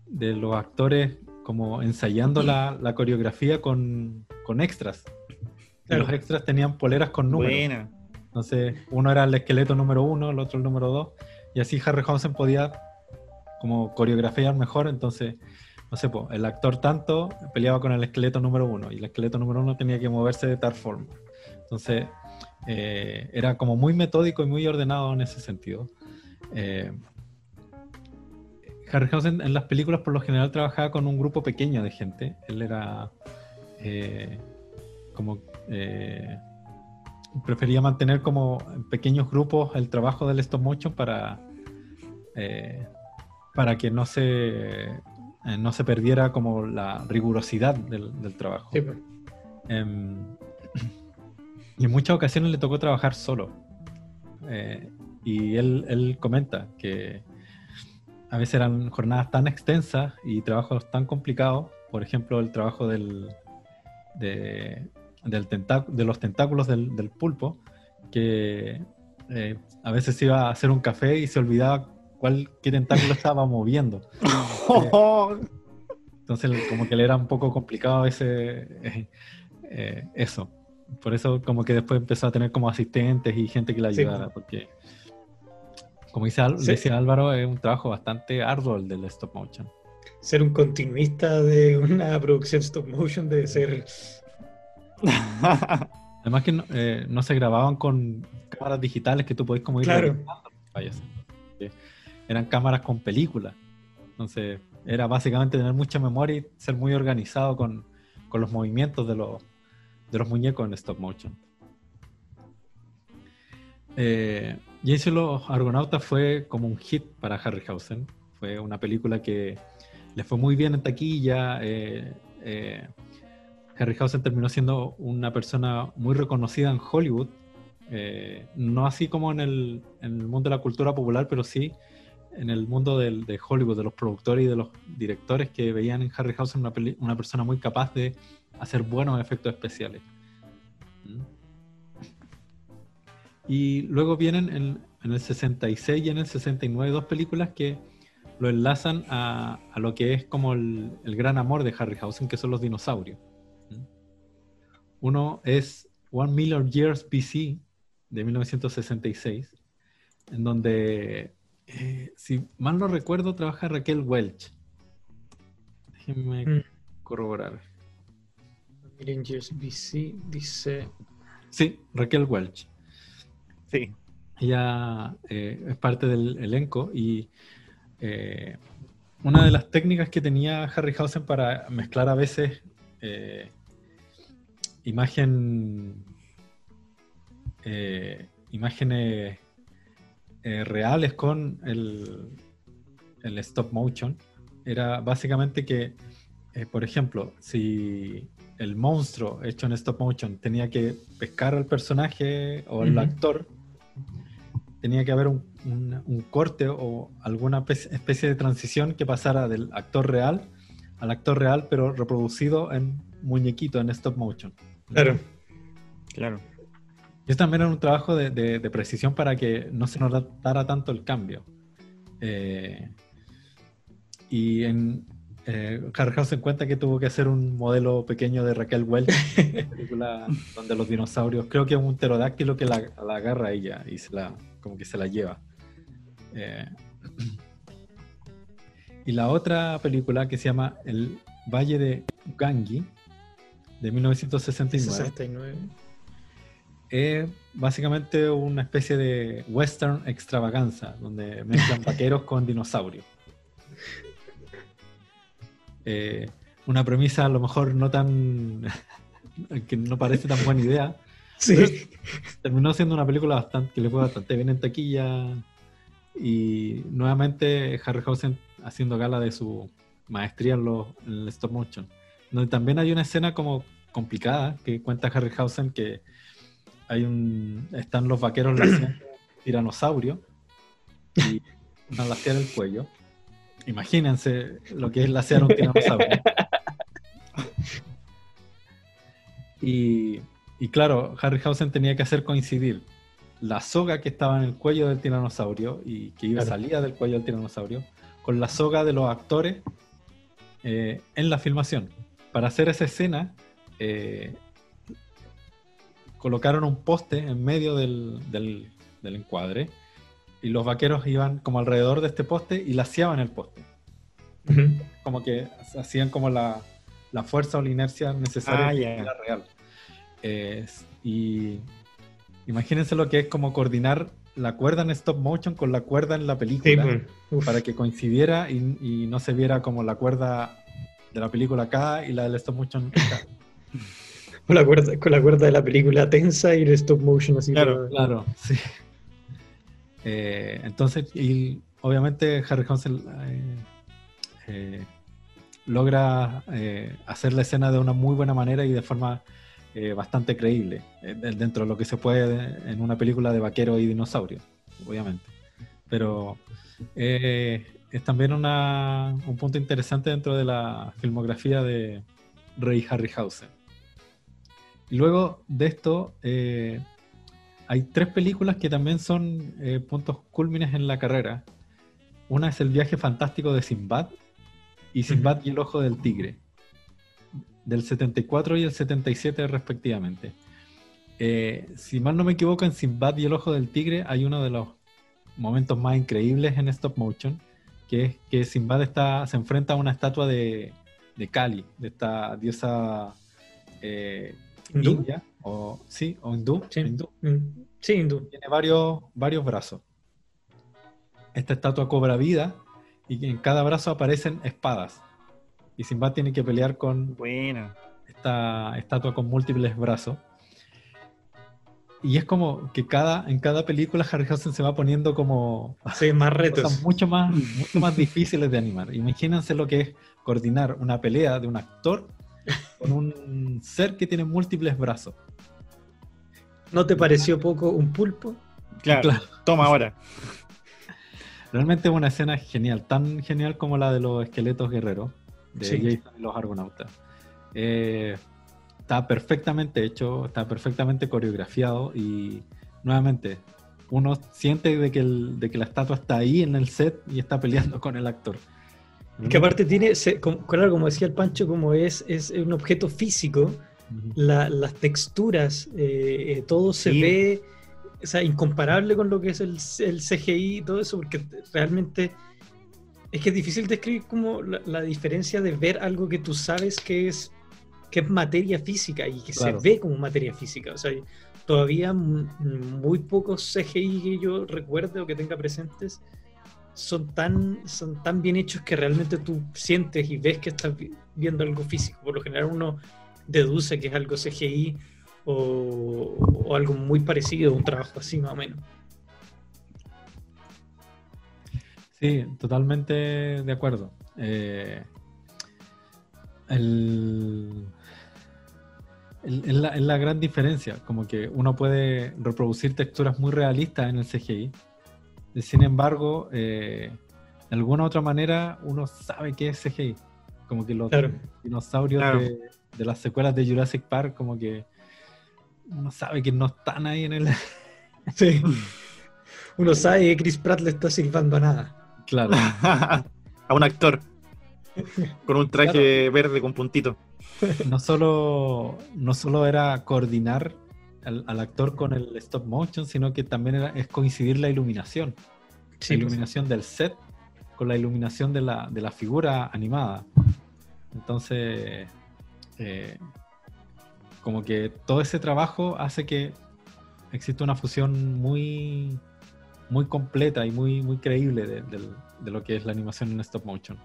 los actores como ensayando la, coreografía con, extras. Los extras tenían poleras con números. Entonces, uno era el esqueleto número uno, el otro el número dos, y así Harryhausen podía como coreografiar mejor, entonces, no sé, el actor tanto peleaba con el esqueleto número uno, y el esqueleto número uno tenía que moverse de tal forma. Entonces, eh, era como muy metódico y muy ordenado en ese sentido. Eh, Harryhausen en las películas por lo general trabajaba con un grupo pequeño de gente. Él era eh, como eh, prefería mantener como en pequeños grupos el trabajo del stop motion para para que no se no se perdiera como la rigurosidad del, trabajo. Sí, pues. em, y en muchas ocasiones le tocó trabajar solo. Eh, y él, él, comenta que a veces eran jornadas tan extensas y trabajos tan complicados, por ejemplo, el trabajo del, de, del de los tentáculos del, del pulpo, que eh, a veces iba a hacer un café y se olvidaba cuál, qué tentáculo estaba moviendo. Eh, entonces, como que le era un poco complicado ese, eso por eso como que después empezó a tener como asistentes y gente que le ayudara, porque como dice decía Álvaro, es un trabajo bastante arduo el del stop motion. Ser un continuista de una producción stop motion debe ser... Además que eh, no, se grababan con cámaras digitales que tú podés como ir claro. Eran cámaras con película. Entonces era básicamente tener mucha memoria y ser muy organizado con, con los movimientos de los, de los muñecos en stop motion. Eh, Jason los Argonautas fue como un hit para Harryhausen. Fue una película que le fue muy bien en taquilla. Eh, eh, Harryhausen terminó siendo una persona muy reconocida en Hollywood. Eh, no así como en el, mundo de la cultura popular, pero sí en el mundo de Hollywood, de los productores y de los directores que veían en Harryhausen una, una persona muy capaz de hacer buenos efectos especiales. ¿Mm? Y luego vienen en, el 66 y en el 69 dos películas que lo enlazan a, lo que es como el, gran amor de Harryhausen, que son los dinosaurios. ¿Mm? Uno es One Million Years BC de 1966, en donde, eh, si mal no recuerdo, trabaja Raquel Welch. Déjenme Mm. corroborar. Rangers BC dice. Sí, Raquel Welch. Sí. Ella eh, es parte del elenco y eh, una de las técnicas que tenía Harryhausen para mezclar a veces eh, imagen, eh, imágenes eh, reales con el, el stop motion era básicamente que, eh, por ejemplo, si el monstruo hecho en stop motion tenía que pescar al personaje o al actor, tenía que haber un, un- un corte o alguna pe- especie de transición que pasara del actor real al actor real, pero reproducido en muñequito, en stop motion. Claro. Claro. Y también era un trabajo de, de- de precisión para que no se notara tanto el cambio. Eh, y en eh, Harryhausen cuenta que tuvo que hacer un modelo pequeño de Raquel Welch, película donde los dinosaurios, creo que es un pterodáctilo que la, la agarra a ella y se la, como que se la lleva. Eh, y la otra película que se llama El Valle de Gangi, de 1969 69. es básicamente una especie de western extravaganza, donde mezclan vaqueros con dinosaurios. Eh, una premisa a lo mejor no tan... que no parece tan buena idea. Sí. Terminó siendo una película bastante, que le fue bastante bien en taquilla. Y nuevamente Harryhausen haciendo gala de su maestría en, los, en el stop motion. Donde también hay una escena como complicada que cuenta Harryhausen que hay un están los vaqueros laciando tiranosaurio y lacear el cuello. Imagínense lo que es lacear un tiranosaurio. Y, y claro, Harryhausen tenía que hacer coincidir la soga que estaba en el cuello del tiranosaurio y que iba Claro. salía del cuello del tiranosaurio con la soga de los actores eh, en la filmación. Para hacer esa escena, eh, colocaron un poste en medio del, del- del encuadre y los vaqueros iban como alrededor de este poste y laciaban el poste. Ujú. Como que hacían como la, la fuerza o la inercia necesaria Ah, en ya. la real. Eh, y imagínense lo que es como coordinar la cuerda en stop motion con la cuerda en la Sí, película. Uf. para que coincidiera y, y no se viera como la cuerda de la película acá y la del stop motion acá. Con la, cuerda, con la cuerda de la película tensa y el stop motion así. Claro, todo. Claro, sí. Eh, entonces, y obviamente Harryhausen eh, eh, logra hacer la escena de una muy buena manera y de forma bastante creíble, de- dentro de lo que se puede en una película de vaquero y dinosaurio, obviamente. Pero es también una- un punto interesante dentro de la filmografía de Ray Harryhausen. Luego de esto, hay tres películas que también son eh, puntos cúlmines en la carrera. Una es El viaje fantástico de Sinbad y Sinbad y el ojo del tigre, del 74 y el 77 respectivamente. Eh, si mal no me equivoco, en Sinbad y el ojo del tigre hay uno de los momentos más increíbles en stop motion, que es que Sinbad está, se enfrenta a una estatua de, de Kali, de esta diosa eh, india, o sí, o hindú, Sí. hindú. Mm. Sí, hindú. Tiene varios, varios brazos. Esta estatua cobra vida y en cada brazo aparecen espadas. Y Simba tiene que pelear con Buena. esta estatua con múltiples brazos. Y es como que cada, en cada película Harryhausen se va poniendo como Sí, más cosas retos. mucho más, mucho más difíciles de animar. Imagínense lo que es coordinar una pelea de un actor con un ser que tiene múltiples brazos. ¿No te pareció poco un pulpo? Claro. Claro. Toma ahora. Realmente es una escena genial, tan genial como la de los esqueletos guerreros de Sí. Jason y los argonautas. Eh, está perfectamente hecho, está perfectamente coreografiado y nuevamente uno siente de que, el- de que la estatua está ahí en el set y está peleando con el actor. Que aparte tiene, se- como, claro, como decía el Pancho, como es, es un objeto físico, la- las texturas, eh, eh, todo se Sí. ve o sea, incomparable con lo que es el, el CGI y todo eso, porque realmente Es que es difícil describir como la, la diferencia de ver algo que tú sabes que es que es materia física y que Claro. se ve como materia física. O sea, todavía muy pocos CGI que yo recuerde o que tenga presentes son tan, son tan bien hechos que realmente tú sientes y ves que estás vi- viendo algo físico. Por lo general uno deduce que es algo CGI o, algo muy parecido, un trabajo así más o menos. Sí, totalmente de acuerdo. Eh, el- la, es la gran diferencia, como que uno puede reproducir texturas muy realistas en el CGI. Sin embargo, eh, de alguna u otra manera uno sabe que es CGI. Como que los Claro. dinosaurios Claro. de, de las secuelas de Jurassic Park, como que uno sabe que no están ahí en el... Sí. Uno sabe que Chris Pratt le está silbando a nada. Claro. a un actor con un traje verde con puntito. no solo, no solo era coordinar al, al actor con el stop motion, sino que también era, es coincidir la iluminación. Sí, la pues. iluminación del set con la iluminación de la, de la figura animada. Entonces, eh, como que todo ese trabajo hace que exista una fusión muy, muy completa y muy, muy creíble de, lo que es la animación en stop motion.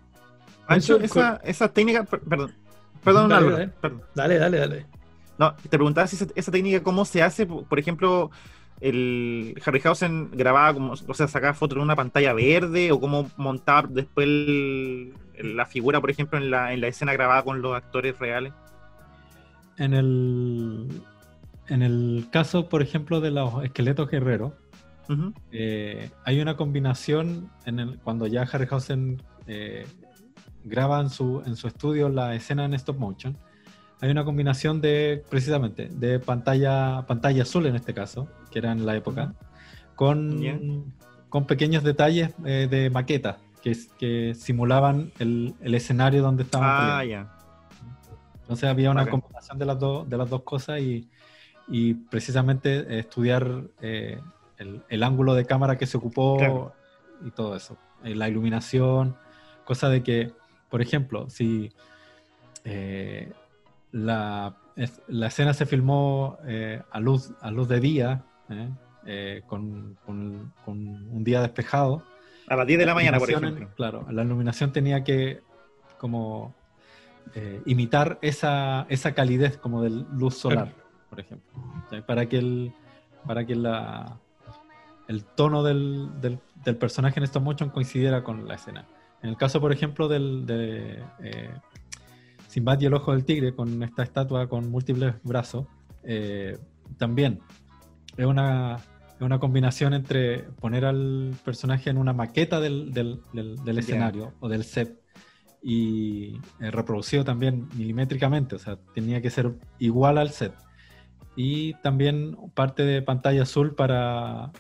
Pancho, esa, esa técnica, per- perdón, perdón, Dale, Álvaro, dale. perdón. Dale, dale, dale. No, te preguntaba si esa, esa técnica cómo se hace, por ejemplo, el Harryhausen grababa como, o sea, sacaba fotos en una pantalla verde o cómo montaba después el- la figura, por ejemplo, en la, en la escena grabada con los actores reales. En el, en el caso, por ejemplo, de los esqueletos guerreros, eh, hay una combinación en el, cuando ya Harryhausen eh, graba en su, en su estudio la escena en stop motion. Hay una combinación de, precisamente, de pantalla, pantalla azul en este caso, que era en la época, con, con pequeños detalles eh, de maqueta que, que simulaban el, el escenario donde estaban Ah, ya. Entonces había una combinación de las, dos de las dos cosas y, y precisamente eh, estudiar eh, el, el ángulo de cámara que se ocupó Claro. y todo eso. La iluminación, cosa de que, por ejemplo, si eh, la, es- la escena se filmó eh, a, luz, a luz de día, eh, eh, con, con- con un día despejado, A las 10 de la mañana, por ejemplo. Claro, la iluminación tenía que como imitar esa, esa calidez como de luz solar, por ejemplo. Para que el, para que la, el tono del, del, del personaje en stop motion coincidiera con la escena. En el caso, por ejemplo, del, de eh, Sinbad y el ojo del tigre, con esta estatua con múltiples brazos, eh, también es una, es una combinación entre poner al personaje en una maqueta del, del, del- del escenario o del set y eh, reproducido también milimétricamente, o sea, tenía que ser igual al set. Y también parte de pantalla azul para,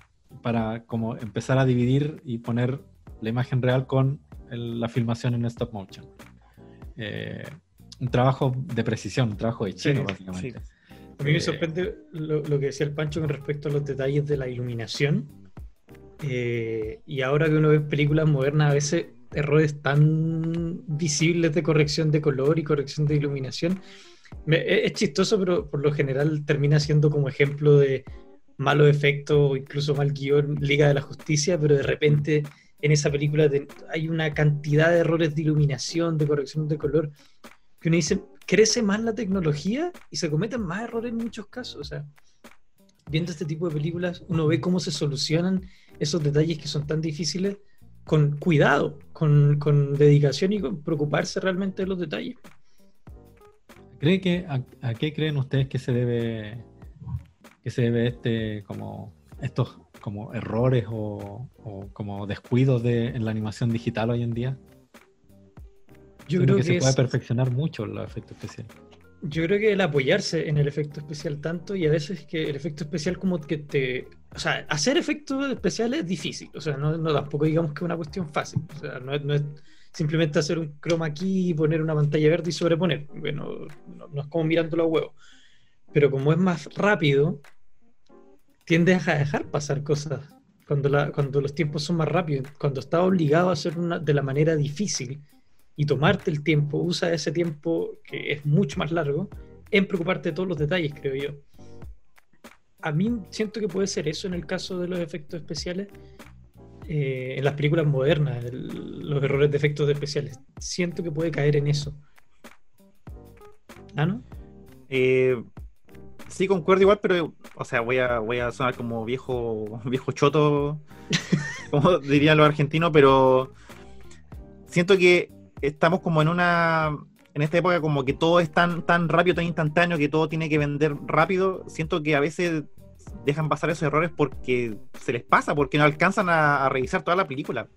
para como empezar a dividir y poner la imagen real con el- la filmación en stop motion. Eh, un trabajo de precisión, un trabajo de chino, Sí, básicamente. A mí me Eh, sorprende lo, lo que decía el Pancho con respecto a los detalles de la iluminación. Eh, y ahora que uno ve películas modernas, a veces errores tan visibles de corrección de color y corrección de iluminación. Me- es, es chistoso, pero por lo general termina siendo como ejemplo de malos efectos o incluso mal guion, Liga de la Justicia, pero de repente en esa película te- hay una cantidad de errores de iluminación, de corrección de color, que uno dice, crece más la tecnología y se cometen más errores en muchos casos. O sea, viendo este tipo de películas, uno ve cómo se solucionan esos detalles que son tan difíciles con cuidado, con, con dedicación y con preocuparse realmente de los detalles. ¿Cree que a, qué creen ustedes que se debe que se debe este como estos como errores o, o como descuidos de, en la animación digital hoy en día? Yo Siento creo que, que, se puede es, perfeccionar mucho los efectos especiales. yo creo que el apoyarse en el efecto especial tanto y a veces que el efecto especial como que te... O sea, hacer efectos especiales es difícil, o sea, no, no tampoco digamos que es una cuestión fácil, o sea, no es, no es simplemente hacer un chroma key y poner una pantalla verde y sobreponer, bueno, no, no es como mirándolo a huevo, pero como es más rápido, tiendes a dejar pasar cosas cuando, la, cuando los tiempos son más rápidos, cuando estás obligado a hacer una, de la manera difícil y tomarte el tiempo, usa ese tiempo que es mucho más largo en preocuparte de todos los detalles, creo yo. A mí siento que puede ser eso en el caso de los efectos especiales. eh, en las películas modernas, los errores de efectos especiales. Siento que puede caer en eso. ¿Ah, no? Eh, sí, concuerdo igual, pero, o sea, voy a, voy a sonar como viejo, viejo choto, como dirían los argentinos, pero siento que estamos como en una, en esta época como que todo es tan, tan rápido, tan instantáneo, que todo tiene que vender rápido. Siento que a veces dejan pasar esos errores porque se les pasa, porque no alcanzan a, revisar toda la película.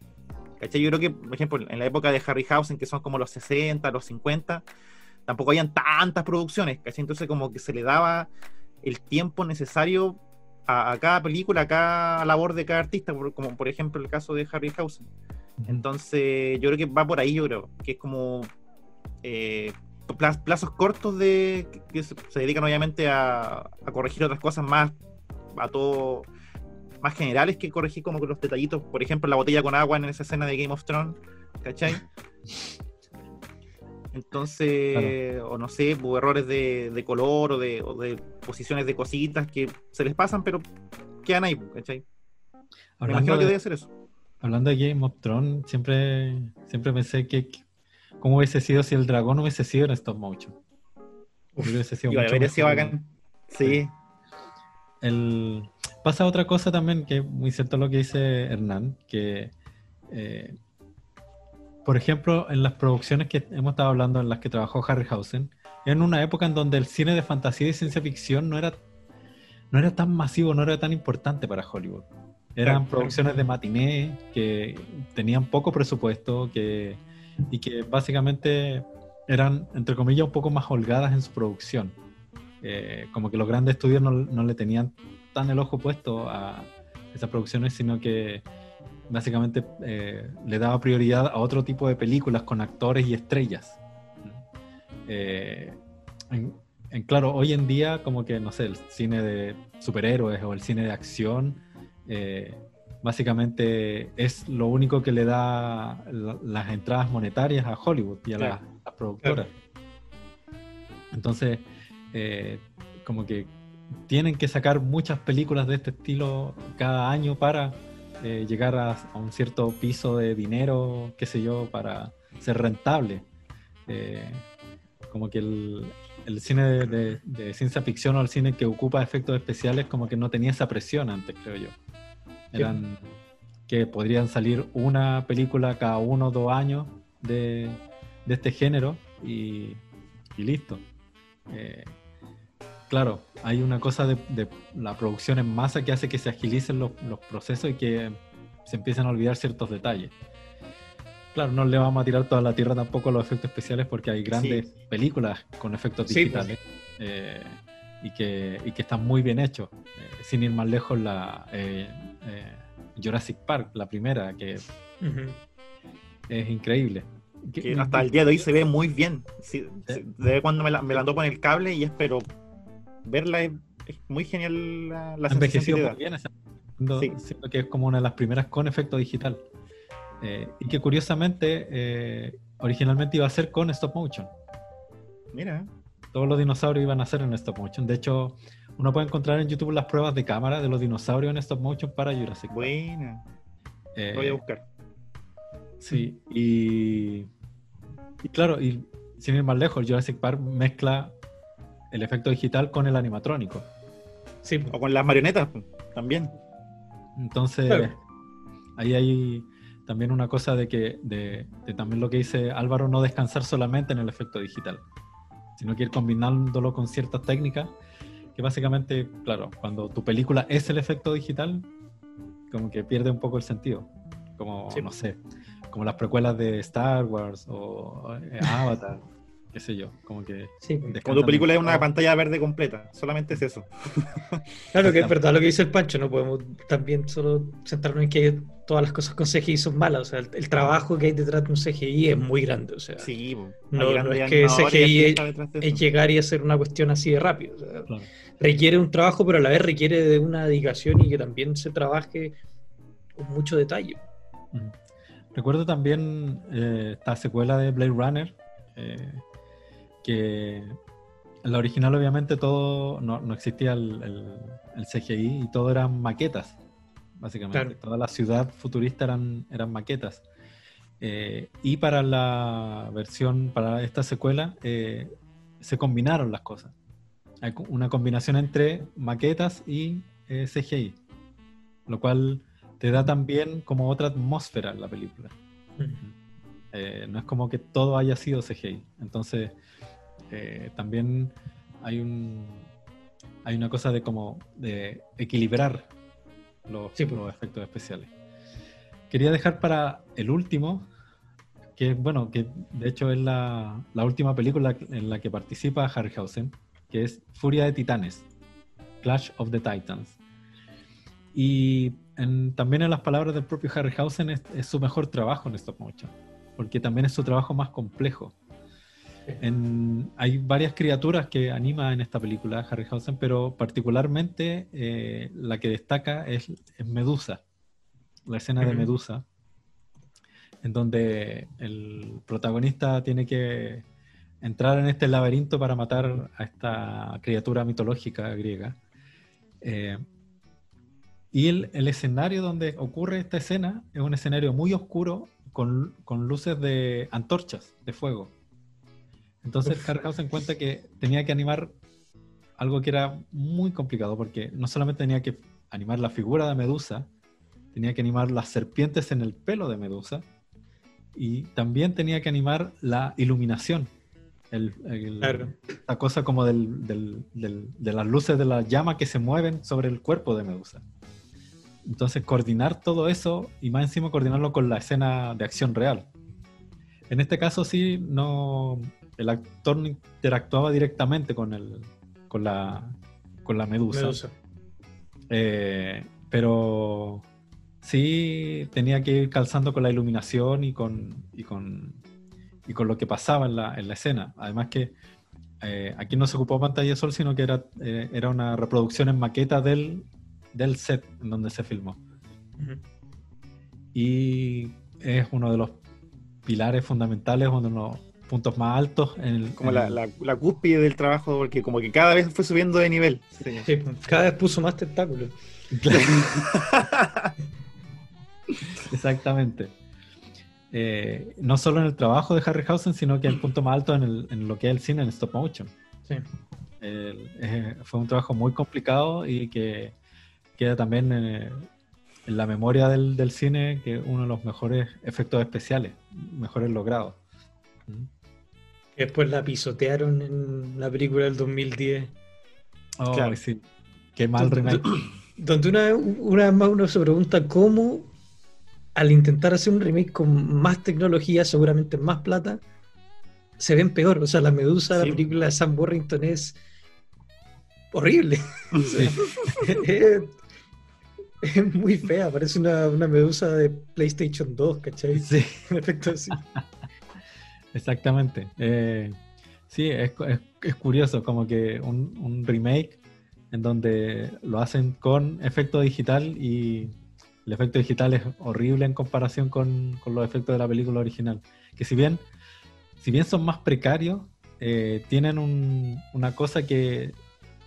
¿Cachai? Yo creo que, por ejemplo, en la época de Harryhausen, que son como los 60, los 50, tampoco habían tantas producciones, ¿cachai? Entonces como que se le daba el tiempo necesario a, a cada película, a cada labor de cada artista, como por ejemplo el caso de Harryhausen. Entonces yo creo que va por ahí, yo creo, que es como eh, pla- plazos cortos de que- se, dedican obviamente a, a corregir otras cosas más, a todo más generales que corregir como los detallitos, por ejemplo la botella con agua en esa escena de Game of Thrones, ¿cachai? Entonces, o no sé, hubo errores de, de color o de, o de posiciones de cositas que se les pasan, pero quedan ahí, ¿cachai? Me imagino que de- debe ser eso. Hablando de Game of Thrones, siempre, siempre pensé que cómo hubiese sido si el dragón hubiese sido en stop motion. Hubiese sido mucho sido bacán. Sí, El... Pasa otra cosa también, que es muy cierto lo que dice Hernán, que, eh, por ejemplo, en las producciones que hemos estado hablando, en las que trabajó Harryhausen, en una época en donde el cine de fantasía y ciencia ficción no era, no era tan masivo, no era tan importante para Hollywood. Eran producciones de matiné que tenían poco presupuesto que, y que básicamente eran, entre comillas, un poco más holgadas en su producción. Eh, como que los grandes estudios no, no le tenían tan el ojo puesto a esas producciones, sino que básicamente eh, le daba prioridad a otro tipo de películas con actores y estrellas. Eh, en, en- claro, hoy en día como que, no sé, el cine de superhéroes o el cine de acción, eh, básicamente es lo único que le da la- las entradas monetarias a Hollywood y a Claro. las, las productoras. Entonces, eh, como que tienen que sacar muchas películas de este estilo cada año para eh, llegar a, a un cierto piso de dinero, qué sé yo, para ser rentable. Eh, como que el, el cine de, de- de ciencia ficción o el cine que ocupa efectos especiales como que no tenía esa presión antes, creo yo. Eran que podrían salir una película cada uno o dos años de, de este género y, y listo. Eh, claro, hay una cosa de, de la producción en masa que hace que se agilicen los, los procesos y que se empiecen a olvidar ciertos detalles. Claro, no le vamos a tirar toda la tierra tampoco a los efectos especiales porque hay grandes películas con efectos Sí, digitales eh, y, que, y que están muy bien hechos. Eh, sin ir más lejos, la eh, eh, Jurassic Park, la primera, que es increíble. Que- que hasta el día de hoy se ve muy bien. Sí, sí, de cuando me la, me la ando con el cable y espero verla, es, es muy genial la, la envejecido muy bien, esa- Sí. siendo que es como una de las primeras con efecto digital. Y que curiosamente originalmente iba a ser con stop motion. Mira, Todos los dinosaurios iban a ser en stop motion. De hecho, uno puede encontrar en YouTube las pruebas de cámara de los dinosaurios en stop motion para Jurassic Park. buena. Eh, voy a buscar. Sí, y, y claro, y sin ir más lejos, Jurassic Park mezcla el efecto digital con el animatrónico. Sí, O con las marionetas pues, también. Entonces, Claro. ahí hay también una cosa de que, de, de también lo que dice Álvaro, no descansar solamente en el efecto digital, sino que ir combinándolo con ciertas técnicas, que básicamente, claro, cuando tu película es el efecto digital, como que pierde un poco el sentido. Como, Sí. no sé, como las precuelas de Star Wars o eh, Avatar, qué sé yo, como que... sí. Como descansan tu película es una pantalla verde completa, solamente es eso. Claro que es verdad lo que dice el Pancho, no podemos también solo centrarnos en que todas las cosas con CGI son malas, o sea, el, el trabajo que hay detrás de un CGI es muy grande, o sea, Sí. No, no es que CGI es llegar y hacer una cuestión así de rápido, o sea, Claro. requiere un trabajo, pero a la vez requiere de una dedicación y que también se trabaje con mucho detalle. Recuerdo también eh, esta secuela de Blade Runner, eh, que en la original obviamente todo, no, existía el, CGI y todo eran maquetas, básicamente. Toda la ciudad futurista eran, eran maquetas. Eh, y para la versión, para esta secuela, se combinaron las cosas. Hay una combinación entre maquetas y CGI, lo cual te da también como otra atmósfera en la película. Eh, no es como que todo haya sido CGI. Entonces, eh, también hay un hay una cosa de como de equilibrar los, pues. los efectos especiales. Quería dejar para el último, que bueno, que de hecho es la, la última película en la que participa Harryhausen, que es Furia de Titanes, Clash of the Titans. Y también en las palabras del propio Harryhausen es, es su mejor trabajo en stop motion, porque también es su trabajo más complejo. Hay varias criaturas que anima en esta película Harryhausen, pero particularmente eh, la que destaca es, Medusa, la escena de Medusa, en donde el protagonista tiene que entrar en este laberinto para matar a esta criatura mitológica griega. Eh, y el, escenario donde ocurre esta escena es un escenario muy oscuro con, luces de antorchas de fuego. Entonces se cuenta que tenía que animar algo que era muy complicado porque no solamente tenía que animar la figura de Medusa, tenía que animar las serpientes en el pelo de Medusa y también tenía que animar la iluminación. La cosa como de las luces de la llama que se mueven sobre el cuerpo de Medusa. Entonces, coordinar todo eso y más encima coordinarlo con la escena de acción real. En este caso, sí, no, el actor no interactuaba directamente con, el, con, la, con la medusa. Eh, pero sí tenía que ir calzando con la iluminación y con, y con, y con lo que pasaba en la, en la escena. Además que eh, aquí no se ocupó pantalla de sol, sino que era, eh, era una reproducción en maqueta del, del set en donde se filmó. Y es uno de los pilares fundamentales, uno de los puntos más altos. En como La, la, cúspide del trabajo, porque como que cada vez fue subiendo de nivel. cada vez puso más tentáculos. Exactamente. Eh, no solo en el trabajo de Harryhausen, sino que el punto más alto en, en lo que es el cine en stop motion. Sí. fue un trabajo muy complicado y que queda también en, la memoria del, cine que uno de los mejores efectos especiales, mejores logrados. ¿Mm? Después la pisotearon en la película del 2010. Oh, sí. Qué mal remake. Donde una, una vez más uno se pregunta cómo al intentar hacer un remake con más tecnología, seguramente más plata, se ven peor. O sea, la medusa de la película de Sam Warrington es horrible. Sí. es muy fea, parece una, medusa de PlayStation 2, ¿cachai? Sí. efecto así. Exactamente. Eh, sí, es, curioso, como que un, remake en donde lo hacen con efecto digital y el efecto digital es horrible en comparación con, los efectos de la película original. Que si bien, si bien son más precarios, eh, tienen una cosa que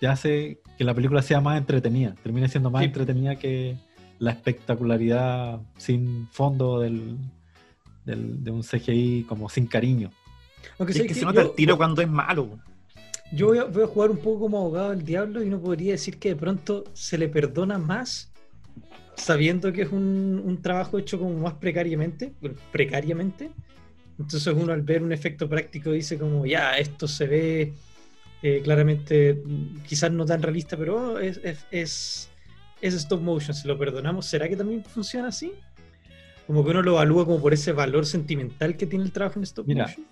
te hace que la película sea más entretenida, termine siendo más entretenida que la espectacularidad sin fondo del, de un CGI como sin cariño. Aunque es que, se nota el tiro cuando es malo. Yo voy a, jugar un poco como abogado del diablo y no podría decir que de pronto se le perdona más sabiendo que es un, un trabajo hecho como más precariamente, precariamente. Entonces uno al ver un efecto práctico dice como, ya, esto se ve eh, claramente, quizás no tan realista, pero es, es, stop motion, se lo perdonamos. ¿Será que también funciona así? Como que uno lo evalúa como por ese valor sentimental que tiene el trabajo en stop motion.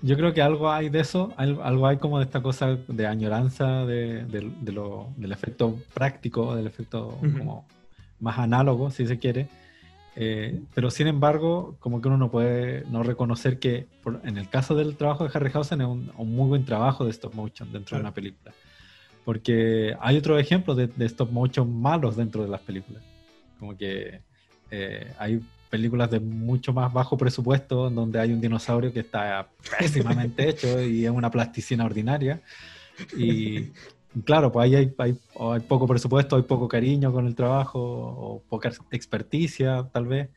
Yo creo que algo hay de eso, algo hay como de esta cosa de añoranza de, del efecto práctico, del efecto como más análogo, si se quiere, eh, pero sin embargo, como que uno no puede no reconocer que en el caso del trabajo de Harryhausen es un, muy buen trabajo de stop motion dentro de una película. Porque hay otros ejemplos de, stop motion malos dentro de las películas. Como que eh, hay películas de mucho más bajo presupuesto donde hay un dinosaurio que está pésimamente hecho y es una plasticina ordinaria. Y claro, pues ahí hay, hay, hay, poco presupuesto, hay poco cariño con el trabajo o poca experticia tal vez.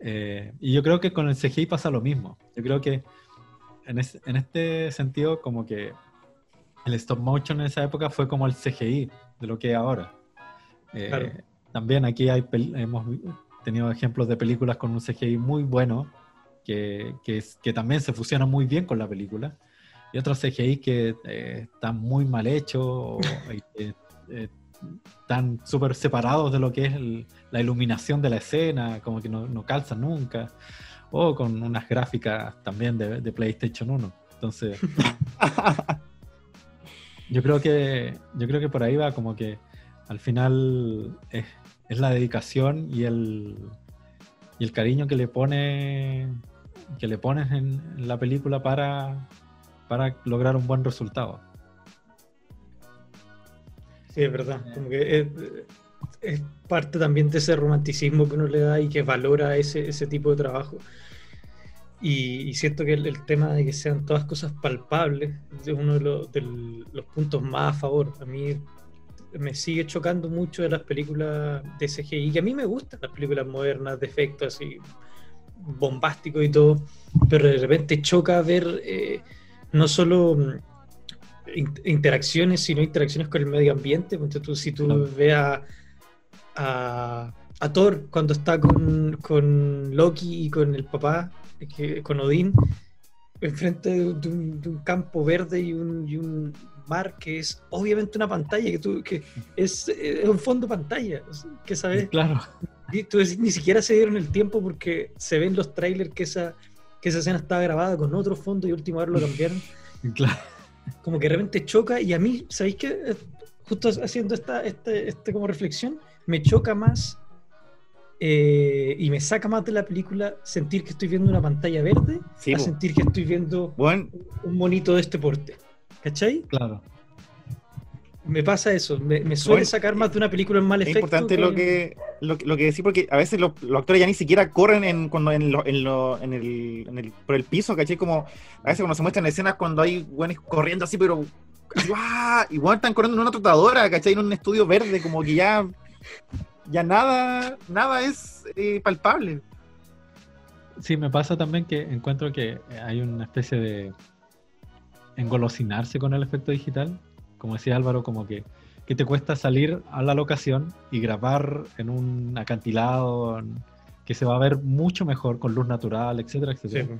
Eh, y yo creo que con el CGI pasa lo mismo. Yo creo que en, en este sentido como que el stop motion en esa época fue como el CGI de lo que es ahora. Eh, también aquí hay hemos tenido ejemplos de películas con un CGI muy bueno, que, que, que también se fusiona muy bien con la película, y otros CGI que eh, están muy mal hechos, o, eh, están súper separados de lo que es la iluminación de la escena, como que no, no calzan nunca, o con unas gráficas también de, de PlayStation 1. Entonces, yo creo que yo creo que por ahí va como que al final es, es la dedicación y el, y el cariño que le pone que le pones en, la película para, para lograr un buen resultado. Sí, es verdad. Que es, parte también de ese romanticismo que uno le da y que valora ese, ese tipo de trabajo. Y, siento que el, tema de que sean todas cosas palpables es uno de de los puntos más a favor. A mí me sigue chocando mucho de las películas de CGI, que a mí me gustan las películas modernas de efectos así bombásticos y todo, pero de repente choca ver eh, no solo mm, interacciones, sino interacciones con el medio ambiente. Entonces, tú, si tú veas a, a, Thor cuando está con, con, Loki y con el papá, con Odín, enfrente de un, de un campo verde y un, y un mar que es obviamente una pantalla, que, tú, que es, un fondo pantalla, que sabes. Claro. tú ni siquiera se dieron el tiempo porque se ven los trailers que esa, que esa escena estaba grabada con otro fondo y último vez lo cambiaron. Claro. Como que de repente choca y a mí, ¿sabéis qué? Eh, justo haciendo esta, este, este como reflexión, me choca más eh, y me saca más de la película sentir que estoy viendo una pantalla verde a sentir que estoy viendo un monito de este porte. ¿Cachai? Claro. Me pasa eso, me, suele sacar más de una película en mal efecto. Es importante lo que, lo, que decís, porque a veces los, actores ya ni siquiera corren en, cuando en, lo, en, lo, en, el, en el, por el piso, ¿cachai? Como a veces cuando se muestran escenas cuando hay buenos corriendo así, pero igual están corriendo en una trotadora, ¿cachai? En un estudio verde, como que ya, ya nada, nada es eh, palpable. Sí, me pasa también que encuentro que hay una especie de engolosinarse con el efecto digital. Como decía Álvaro, como que, que te cuesta salir a la locación y grabar en un acantilado que se va a ver mucho mejor con luz natural, etcétera, etcétera.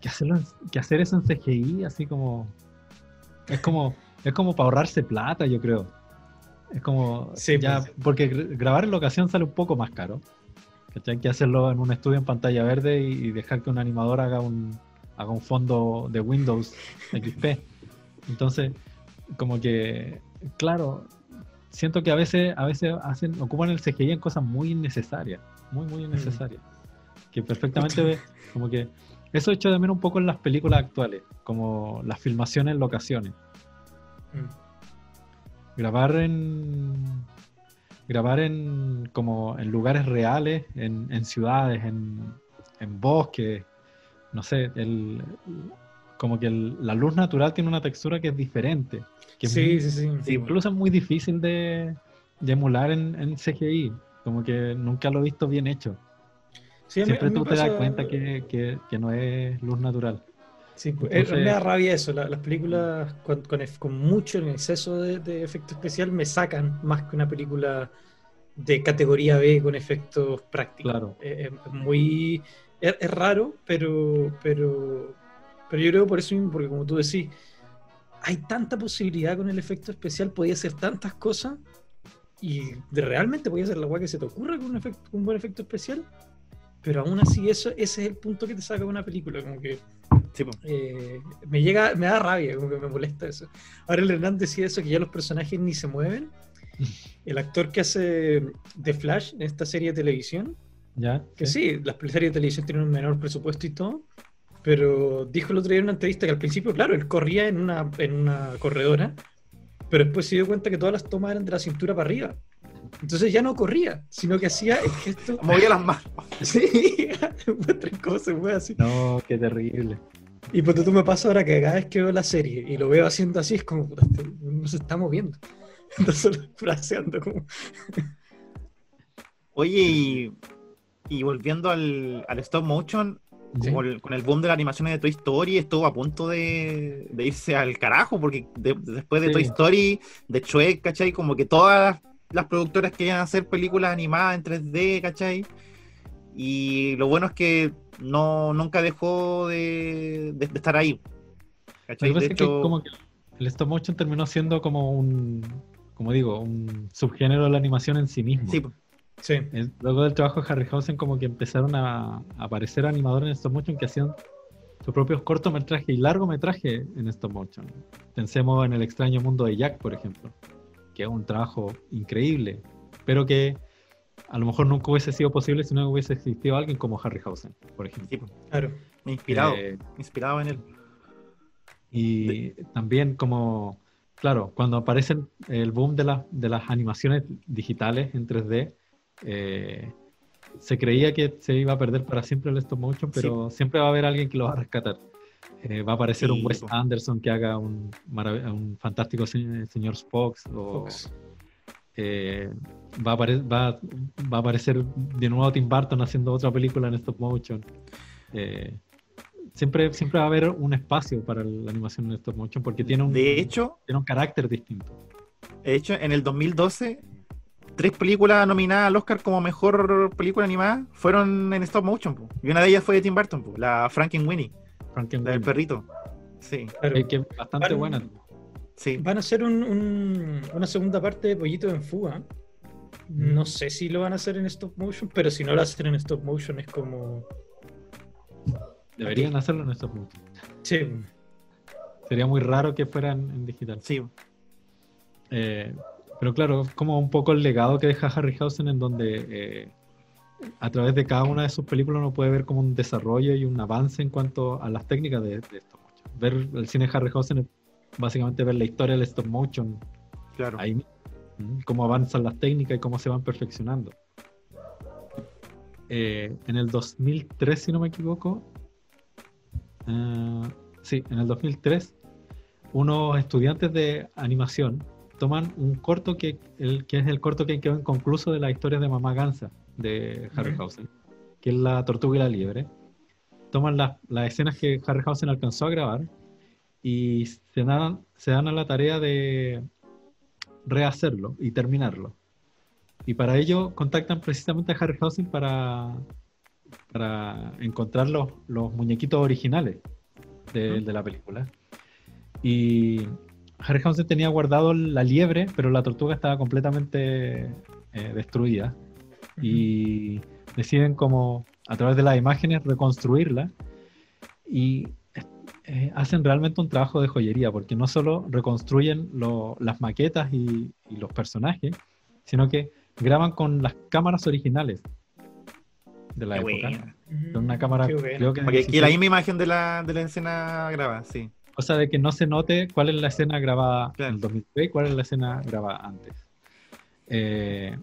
Que, hacerlo que hacer eso en CGI, así como... Es como, es como para ahorrarse plata, yo creo. Es como... ya, pues. Porque grabar en locación sale un poco más caro. Hay que hacerlo en un estudio en pantalla verde y dejar que un animador haga un, haga un fondo de Windows XP. Entonces, como que, claro, siento que a veces, a veces hacen, ocupan el CGI en cosas muy innecesarias, muy, muy innecesarias. Que perfectamente ve, como que eso he hecho de menos un poco en las películas actuales, como las filmaciones en locaciones. Mm. Grabar en grabar en como en lugares reales, en, en ciudades, en, en bosques, no sé, el, como que la luz natural tiene una textura que es diferente. Que sí, sí, sí, Incluso es muy difícil de, emular en, CGI. Como que nunca lo he visto bien hecho. Siempre tú te das cuenta que, no es luz natural. Sí, pues, me da rabia eso. las películas con, con, mucho en exceso de, efecto especial me sacan más que una película de categoría B con efectos prácticos. Claro. es muy es, raro, pero, pero, pero yo creo por eso mismo, porque como tú decís, hay tanta posibilidad con el efecto especial, podía hacer tantas cosas y realmente podía hacer la guay que se te ocurra con un, efecto, un buen efecto especial, pero aún así eso, ese es el punto que te saca de una película, como que eh, me llega, me da rabia, como que me molesta eso. Ahora el Hernán decía eso, que ya los personajes ni se mueven. El actor que hace The Flash en esta serie de televisión, que sí. las series de televisión tienen un menor presupuesto y todo, pero dijo el otro día en una entrevista que al principio, claro, él corría en una, en una corredora, pero después se dio cuenta que todas las tomas eran de la cintura para arriba. Entonces ya no corría, sino que hacía el gesto. Movía las manos. Sí, tres cosas, fue así. No, qué terrible. Y pues tú me pasa ahora que cada vez que veo la serie y lo veo haciendo así, es como, este no se está moviendo. Entonces fraseando como. Oye, y, y volviendo al, al stop motion, Sí. como el- con el boom de las animaciones de Toy Story, estuvo a punto de, de irse al carajo, porque de- después de Sí. Toy Story, de Shrek, ¿cachai? Como que todas las productoras querían hacer películas animadas en 3D, ¿cachai? Y lo bueno es que no, nunca dejó de, estar ahí. ¿cachai? De es que como que el stop motion terminó siendo como un, como digo, un subgénero de la animación en sí mismo. sí, Sí. Luego del trabajo de Harryhausen como que empezaron a, a aparecer animadores en stop motion que hacían sus propios cortometrajes y largometrajes en stop motion. Pensemos en El extraño mundo de Jack, por ejemplo, que es un trabajo increíble, pero que a lo mejor nunca hubiese sido posible si no hubiese existido alguien como Harryhausen, por ejemplo. sí, Claro. inspirado, Eh, inspirado en él. Y también como, claro, cuando aparecen el boom de, las de las animaciones digitales en 3D, eh, se creía que se iba a perder para siempre el stop motion, pero siempre va a haber alguien que lo va a rescatar. Eh, va a aparecer Sí, un Wes. Anderson que haga un, fantástico se- señor Spock, o Fox. eh, va, a apare- va, va a aparecer de nuevo Tim Burton haciendo otra película en stop motion. Eh, siempre, siempre va a haber un espacio para la animación en stop motion porque tiene un, De hecho, tiene un carácter distinto. De hecho, en el 2012, tres películas nominadas al Oscar como mejor película animada fueron en stop motion. po. Y una de ellas fue de Tim Burton, po, la Frankenweenie, Frankenweenie, la del perrito. Sí, Claro. que es bastante Van- buena. sí. Van a hacer un- un- una segunda parte de Pollito en Fuga. No sé si lo van a hacer en stop motion, pero si no lo hacen en stop motion es como. Deberían hacerlo en stop motion. Sí, Sería muy raro que fueran en digital. Sí, Eh, pero claro, es como un poco el legado que deja Harryhausen en donde eh, a través de cada una de sus películas uno puede ver como un desarrollo y un avance en cuanto a las técnicas de, de motion. Ver el cine de Harryhausen es básicamente ver la historia del stop motion claro. ahí cómo avanzan las técnicas y cómo se van perfeccionando. Eh, en el 2003, si no me equivoco, eh, sí, en el 2003, unos estudiantes de animación toman un corto que, el, que es el corto que quedó inconcluso de las historias de Mamá Gansa de Harryhausen, que es la tortuga y la liebre. Toman las, las escenas que Harryhausen alcanzó a grabar y se dan, se dan a la tarea de rehacerlo y terminarlo. Y para ello contactan precisamente a Harryhausen para, para encontrar los, los muñequitos originales de, Ujú. de la película. Y Harryhausen tenía guardado la liebre, pero la tortuga estaba completamente eh, destruida. Y deciden como a través de las imágenes reconstruirla y eh, hacen realmente un trabajo de joyería, porque no solo reconstruyen lo- las maquetas y, y los personajes, sino que graban con las cámaras originales de la Qué época. buena. Con una cámara, Qué bueno. creo que de Porque aquí 16 la misma imagen de la, de la escena grabada, sí. Cosa de que no se note cuál es la escena grabada Claro. en el 2003 y cuál es la escena grabada antes. Eh,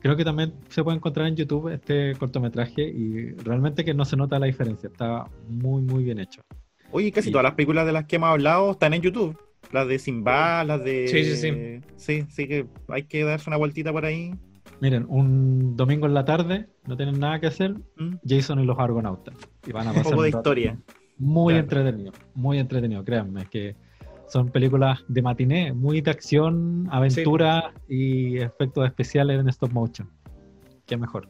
creo que también se puede encontrar en YouTube este cortometraje y realmente que no se nota la diferencia, está muy muy bien hecho. Oye, casi Sí. todas las películas de las que hemos hablado están en YouTube. Las de Simba, las de. Sí, sí, sí. Sí, sí que hay que darse una vueltita por ahí. Miren, un domingo en la tarde, no tienen nada que hacer, ¿Mm? Jason y los Argonautas. Y van a Un pasar poco de un rato historia. Muy Claro. entretenido, muy entretenido, créanme, que son películas de matiné, muy de acción, aventura y efectos especiales en stop motion. Qué mejor.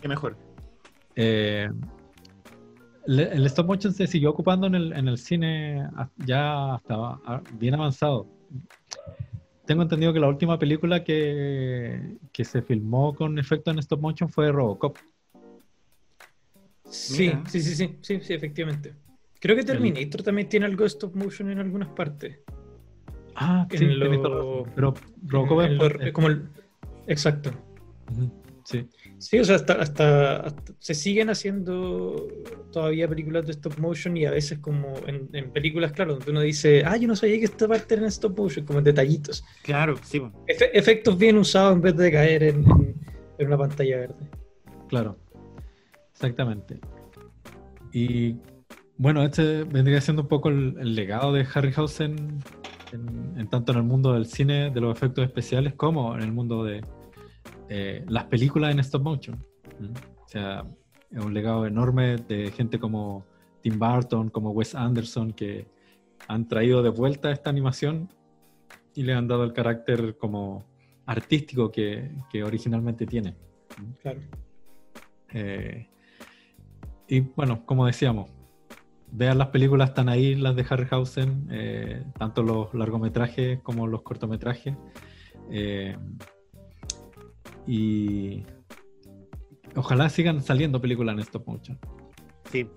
Qué mejor. Eh, le- el stop motion se siguió ocupando en el, en el cine ya hasta bien avanzado. Tengo entendido que la última película que, que se filmó con efecto en stop motion fue Robocop. Sí, sí, sí, sí, sí, sí, efectivamente. Creo que Terminator también tiene algo de stop motion en algunas partes. Ah, En sí, lo- pero Robocop En lo- como el- Exacto. Sí. Sí, o sea, hasta, hasta, hasta- se siguen haciendo todavía películas de stop motion y a veces como en, en películas, claro, donde uno dice, ah, yo no sabía que esta parte era en stop motion, como en detallitos. Claro, sí. Efe- efectos bien usados en vez de caer en, en- en una pantalla verde. Claro, exactamente. Y bueno, este vendría siendo un poco el, el legado de Harryhausen, en, en tanto en el mundo del cine, de los efectos especiales, como en el mundo de eh, las películas en stop motion. ¿Mm? O sea, es un legado enorme de gente como Tim Burton, como Wes Anderson, que han traído de vuelta esta animación y le han dado el carácter como artístico que, que originalmente tiene. Claro. Eh, y bueno, como decíamos, vean las películas, están ahí las de Harryhausen, eh, tanto los largometrajes como los cortometrajes. Eh, y ojalá sigan saliendo películas en stop motion. Sí.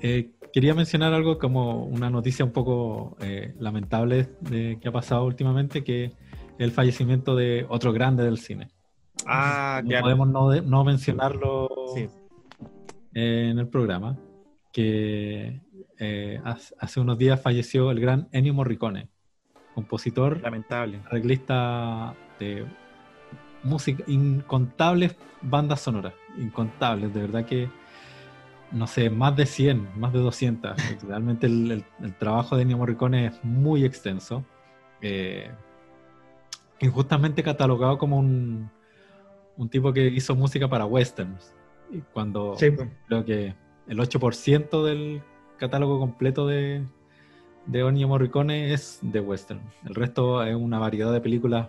Eh, quería mencionar algo como una noticia un poco eh, lamentable de- que ha pasado últimamente, que el fallecimiento de otro grande del cine. Ah, No claro. podemos no, de- no mencionarlo Sí. en el programa, que eh, hace hace unos días falleció el gran Ennio Morricone, compositor, Lamentable. arreglista de música, incontables bandas sonoras, incontables, de verdad que, no sé, más de 100, más de 200. Realmente el, el- el trabajo de Ennio Morricone es muy extenso, eh, injustamente catalogado como un, un tipo que hizo música para westerns, y cuando Sí, pues. creo que el 8% del catálogo completo de, de Ennio Morricone es de western. El resto es una variedad de películas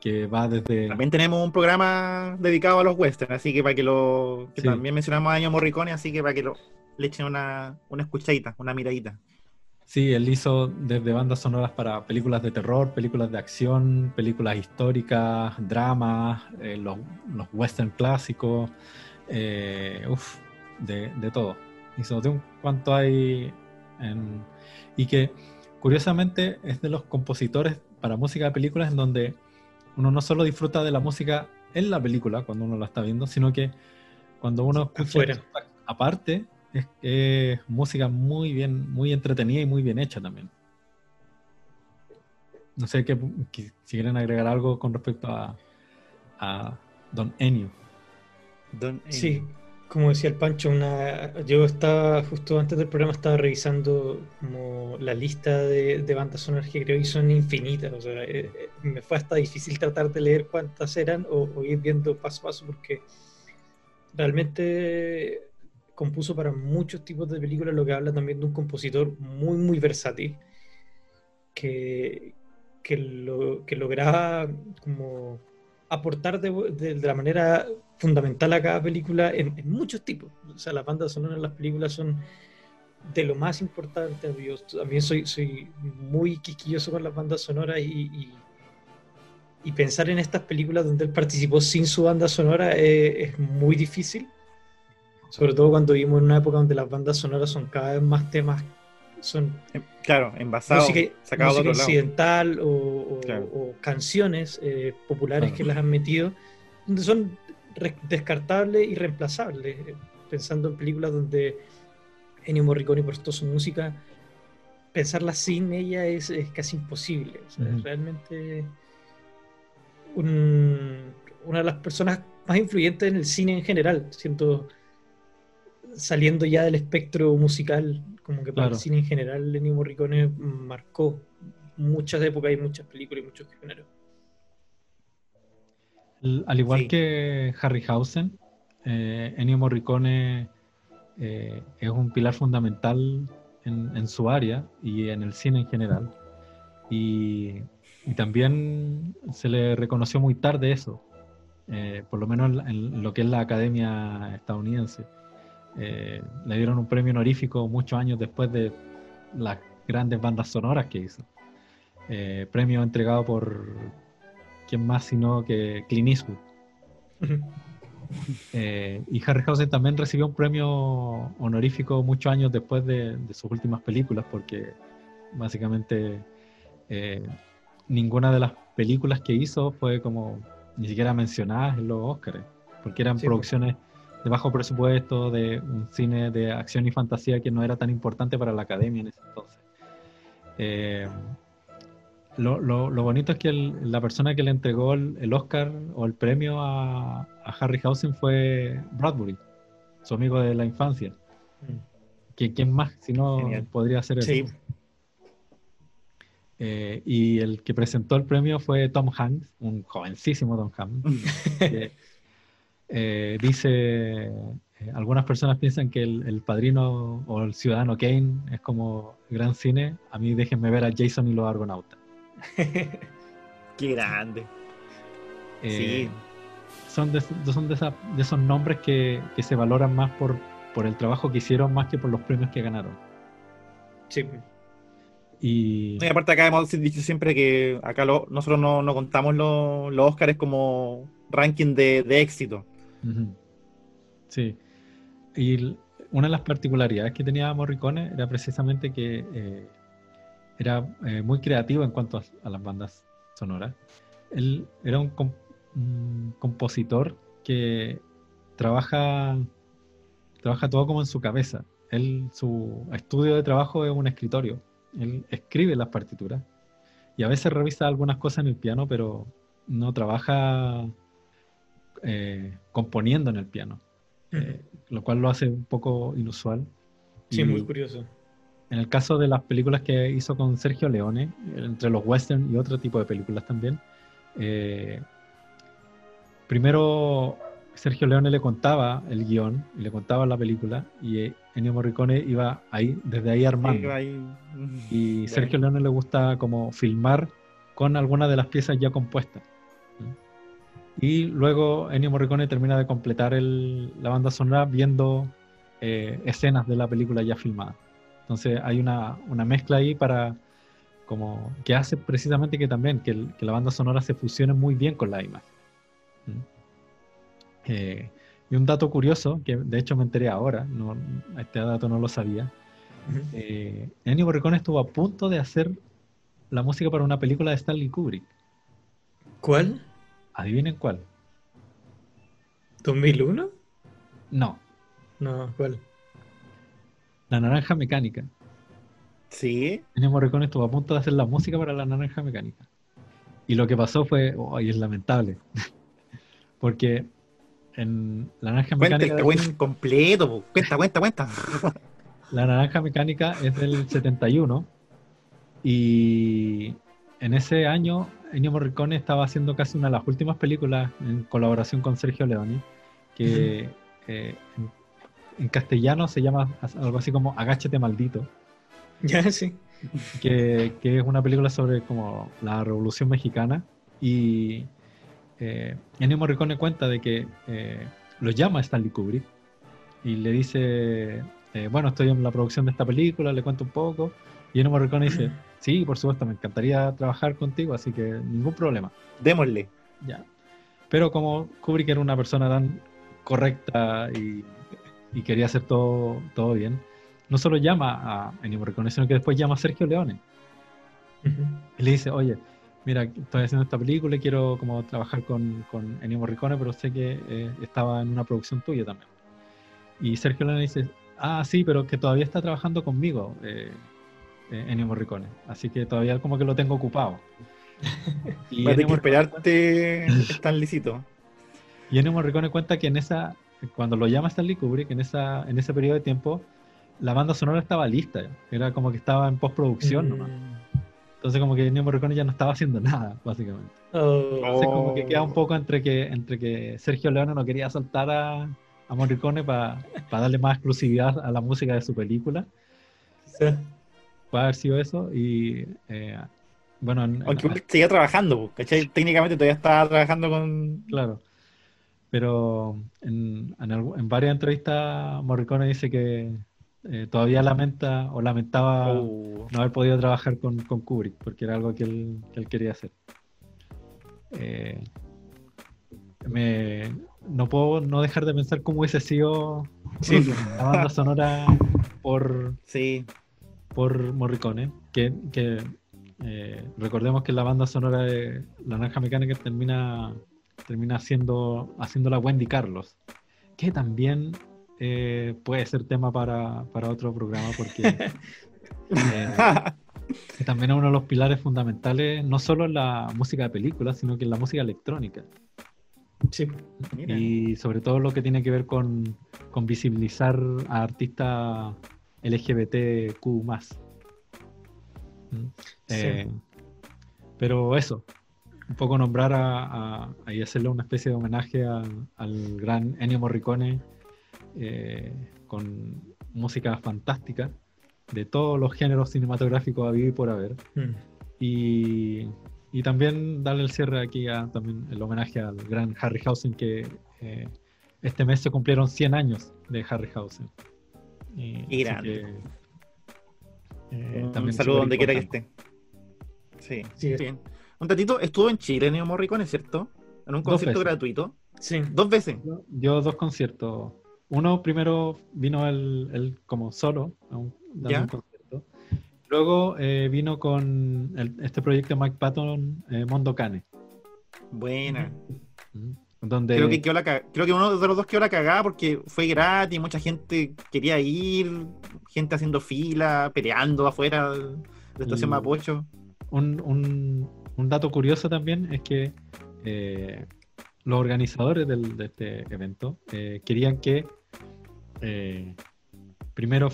que va desde... También tenemos un programa dedicado a los westerns, así que para que lo. que Sí. También mencionamos a Año Morricone, así que para que lo, le echen una, una escuchadita, una miradita. Sí, él hizo desde bandas sonoras para películas de terror, películas de acción, películas históricas, dramas, eh, los, los western clásicos, eh, uf, de, de todo. Hizo de un cuanto hay en- y que curiosamente es de los compositores para música de películas en donde uno no solo disfruta de la música en la película cuando uno la está viendo, sino que cuando uno escucha aparte es, es música muy bien, muy entretenida y muy bien hecha también. No sé qué, si quieren agregar algo con respecto a, a Don Ennio. Don- Sí, como decía el Pancho, una, yo estaba justo antes del programa estaba revisando como la lista de, de bandas sonoras que creo que son infinitas. O sea, eh, eh, me fue hasta difícil tratar de leer cuántas eran o, o ir viendo paso a paso porque realmente compuso para muchos tipos de películas, lo que habla también de un compositor muy, muy versátil que, que, lo, que lograba como aportar de, de- la manera fundamental a cada película en, en muchos tipos. O sea, las bandas sonoras en las películas son de lo más importante. Yo también soy, soy muy quisquilloso con las bandas sonoras y, y- pensar en estas películas donde él participó sin su banda sonora es muy difícil. Sobre todo cuando vivimos en una época donde las bandas sonoras son cada vez más temas, son Em, Claro, envasado, música, sacado de otro lado. o, o- Claro. o canciones eh, populares Claro. que las han metido, donde son descartables y reemplazables. Eh, Pensando en películas donde Ennio Morricone prestó su música, pensarla sin ella es, es casi imposible. O sea, Ujú. es realmente un- una de las personas más influyentes en el cine en general, siento saliendo ya del espectro musical, como que para Claro. el cine en general, Ennio Morricone marcó muchas épocas y muchas películas y muchos géneros. Al igual Sí. que Harryhausen, eh, Ennio Morricone eh, es un pilar fundamental en, en su área y en el cine en general. Y, y también se le reconoció muy tarde eso, eh, por lo menos en, en lo que es la academia estadounidense. Eh, le dieron un premio honorífico muchos años después de las grandes bandas sonoras que hizo. Eh, premio entregado por quién más sino que Clint Eastwood. Eh, y Harryhausen también recibió un premio honorífico muchos años después de, de sus últimas películas, porque básicamente eh, ninguna de las películas que hizo fue como ni siquiera mencionadas en los Oscars, porque eran Sí, producciones de bajo presupuesto, de un cine de acción y fantasía que no era tan importante para la academia en ese entonces. Eh, lo, lo- lo bonito es que el- la persona que le entregó el, el Oscar o el premio a, a Harryhausen fue Bradbury, su amigo de la infancia. que ¿Quién más si no Genial. podría ser él? Sí, Eh, y el que presentó el premio fue Tom Hanks, un jovencísimo Tom Hanks. que, eh, dice, eh, algunas personas piensan que el, el padrino o el ciudadano Kane es como gran cine. A mí déjenme ver a Jason y los Argonautas. Qué grande. Eh, Sí. Son, de, son de, esa- de esos nombres que, que se valoran más por, por el trabajo que hicieron más que por los premios que ganaron. sí. Y Y aparte acá hemos dicho siempre que acá lo- nosotros no, no contamos los, los Oscars como ranking de, de éxito. Sí. Y una de las particularidades que tenía Morricone era precisamente que eh, era eh, muy creativo en cuanto a, las bandas sonoras. Él era un, un compositor que trabaja, trabaja todo como en su cabeza. Él, su estudio de trabajo es un escritorio. Él escribe las partituras y a veces revisa algunas cosas en el piano, pero no trabaja eh, componiendo en el piano, eh, lo cual lo hace un poco inusual. Sí, Y muy curioso. En el caso de las películas que hizo con Sergio Leone, entre los western y otro tipo de películas también, eh, primero Sergio Leone le contaba el guion y le contaba la película y Ennio Morricone iba ahí, desde ahí armando. Ahí- Y. Sergio Leone le gusta como filmar con algunas de las piezas ya compuestas. Y luego Ennio Morricone termina de completar el- la banda sonora viendo eh, escenas de la película ya filmada. Entonces hay una, una mezcla ahí para como que hace precisamente que también que, el- que la banda sonora se fusione muy bien con la imagen. ¿Mm? Eh, y un dato curioso, que de hecho me enteré ahora, no, este dato no lo sabía, eh, Ennio Morricone estuvo a punto de hacer la música para una película de Stanley Kubrick. ¿Cuál? Adivinen cuál. ¿2001? No, No, ¿cuál? La Naranja Mecánica. Sí. Ennio Morricone estuvo a punto de hacer la música para La Naranja Mecánica. Y lo que pasó fue, oh, y es lamentable, porque en La Naranja Cuenta Mecánica... este completo. Cuenta, cuenta, cuenta. La Naranja Mecánica es del 71 y en ese año Ennio Morricone estaba haciendo casi una de las últimas películas en colaboración con Sergio Leone, que eh, en, en castellano se llama algo así como Agáchate maldito, Ya, sí. que, que es una película sobre como la Revolución Mexicana. Y eh, Ennio Morricone cuenta de que eh, lo llama Stanley Kubrick y le dice, eh, bueno, estoy en la producción de esta película, le cuento un poco y Ennio Morricone dice, sí, por supuesto, me encantaría trabajar contigo, así que ningún problema. Démosle. Ya. Pero como Kubrick era una persona tan correcta y, y quería hacer todo, todo bien, no solo llama a Ennio Morricone, sino que después llama a Sergio Leone. Y le dice, oye, mira, estoy haciendo esta película y quiero como trabajar con, con Ennio Morricone, pero sé que eh, estaba en una producción tuya también. Y Sergio Leone dice, ah, sí, pero que todavía está trabajando conmigo, eh, eh, Ennio Morricone. Así que todavía como que lo tengo ocupado. Y Va a tener Ennio que esperarte, Stan Licito. Y Ennio Morricone cuenta que en esa, cuando lo llama Stanley Kubrick, en, esa, en ese periodo de tiempo, la banda sonora estaba lista. Era como que estaba en postproducción nomás. Entonces como que Ennio Morricone ya no estaba haciendo nada, básicamente. Oh, Entonces como que queda un Oh. poco entre que, entre que Sergio Leone no quería soltar a, a Morricone para darle más exclusividad a la música de su película. quizá. Puede haber sido eso. Y eh, bueno, en- en- Aunque igual seguía trabajando. Técnicamente todavía estaba trabajando con. Claro. Pero en, en, en varias entrevistas Morricone dice que eh, todavía lamenta o lamentaba Oh. no haber podido trabajar con, con Kubrick, porque era algo que él, que él quería hacer. Eh, me, no puedo no dejar de pensar cómo hubiese sido Sí. la banda sonora por, Sí. Por Morricone, que, que Eh, recordemos que la banda sonora de La Naranja Mecánica termina, termina haciendo, haciéndola Wendy Carlos, que también eh, puede ser tema para, para otro programa porque eh, también es uno de los pilares fundamentales, no solo en la música de películas, sino que en la música electrónica. Sí. Mira. Y sobre todo lo que tiene que ver con, con visibilizar a artistas LGBTQ. ¿Mm? Sí. Eh, pero eso, un poco nombrar a, a- a- y hacerle una especie de homenaje a- al gran Ennio Morricone eh, con música fantástica de todos los géneros cinematográficos a vivir por haber. Mm. Y, y también darle el cierre aquí a también el homenaje al gran Harryhausen que eh, este mes se cumplieron 100 años de Harryhausen. Y, grande. que, eh, Un también saludo donde quiera que esté. Sí, Sí. bien. Un tatito, estuvo en Chile, Neo Morricone, ¿cierto? En un concierto gratuito. Sí. Dos veces. Yo- Yo dos conciertos. Uno primero vino él, él como solo, a un, dando Ya. un concierto. Luego eh, vino con el- este proyecto de Mike Patton, eh, Mondo Cane. Buena. ¿Mm? Donde Creo que, quedó la ca- creo que uno de los dos quedó la cagada porque fue gratis, mucha gente quería ir, gente haciendo fila, peleando afuera de la estación Y- Mapocho. un, un- un dato curioso también es que eh, los organizadores del- de este evento eh, querían que eh, primero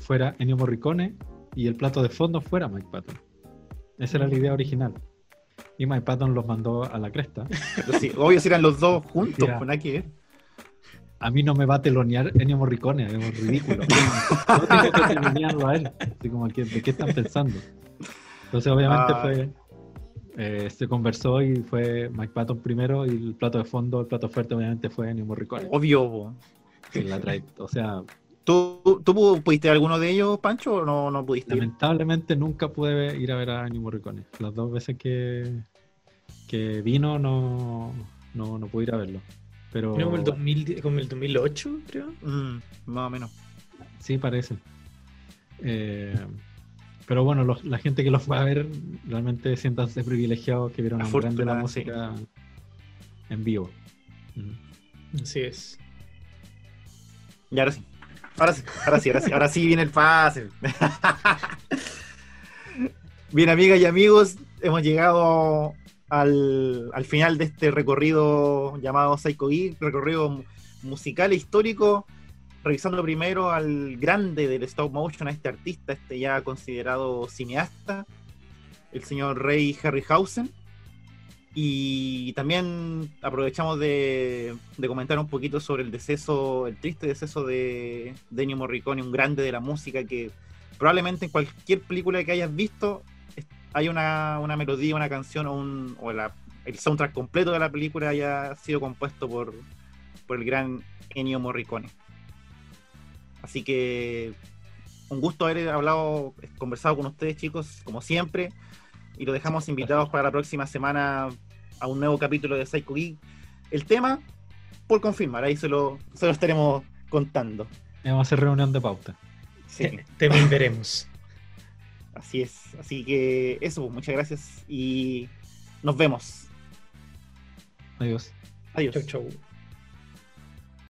fuera Ennio Morricone y el plato de fondo fuera Mike Patton. Esa era la idea original. Y Mike Patton los mandó a la cresta. Sí, obvio si eran los dos juntos, que ver. A mí no me va a telonear Ennio Morricone, es ridículo. No tengo que telonearlo a él. Así como ¿de qué están pensando? Entonces, obviamente, Ah. fue. eh, se conversó y fue Mike Patton primero y el plato de fondo, el plato fuerte, obviamente, fue Ennio Morricone. Obvio. la trae- o sea, ¿Tú, ¿Tú pu- pudiste ver alguno de ellos, Pancho, o no, no pudiste? ir? lamentablemente nunca pude ir a ver a Ennio Morricone. Las dos veces que, que vino no, no, no pude ir a verlo. Pero Vino como el, 2000, como el 2008, creo. Mm, más o menos. Sí, parece. Eh, pero bueno, los- la gente que los fue a ver realmente siéntanse privilegiados que vieron a un grande la sí. música en vivo. Mm. Así es. Y ahora sí. Ahora sí, ahora sí, ahora sí, ahora sí viene el fácil. Bien, amigas y amigos, hemos llegado al, al final de este recorrido llamado Psycho Geek, recorrido mu- musical e histórico, revisando primero al grande del stop motion, a este artista, este ya considerado cineasta, el señor Ray Harryhausen. Y también aprovechamos de, comentar un poquito sobre el deceso, el triste deceso de, Ennio Morricone, un grande de la música que probablemente en cualquier película que hayas visto hay una, una melodía, una canción o, un, o la- el soundtrack completo de la película haya sido compuesto por, por el gran Ennio Morricone. Así que un gusto haber hablado, conversado con ustedes chicos, como siempre, y los dejamos invitados para la próxima semana a un nuevo capítulo de Psycho Geek. El tema, por confirmar, ahí se lo, se lo estaremos contando. Vamos a hacer reunión de pauta. Sí, Te veremos. así es. Así que eso, pues, muchas gracias y nos vemos. Adiós. Adiós. Chau, chau.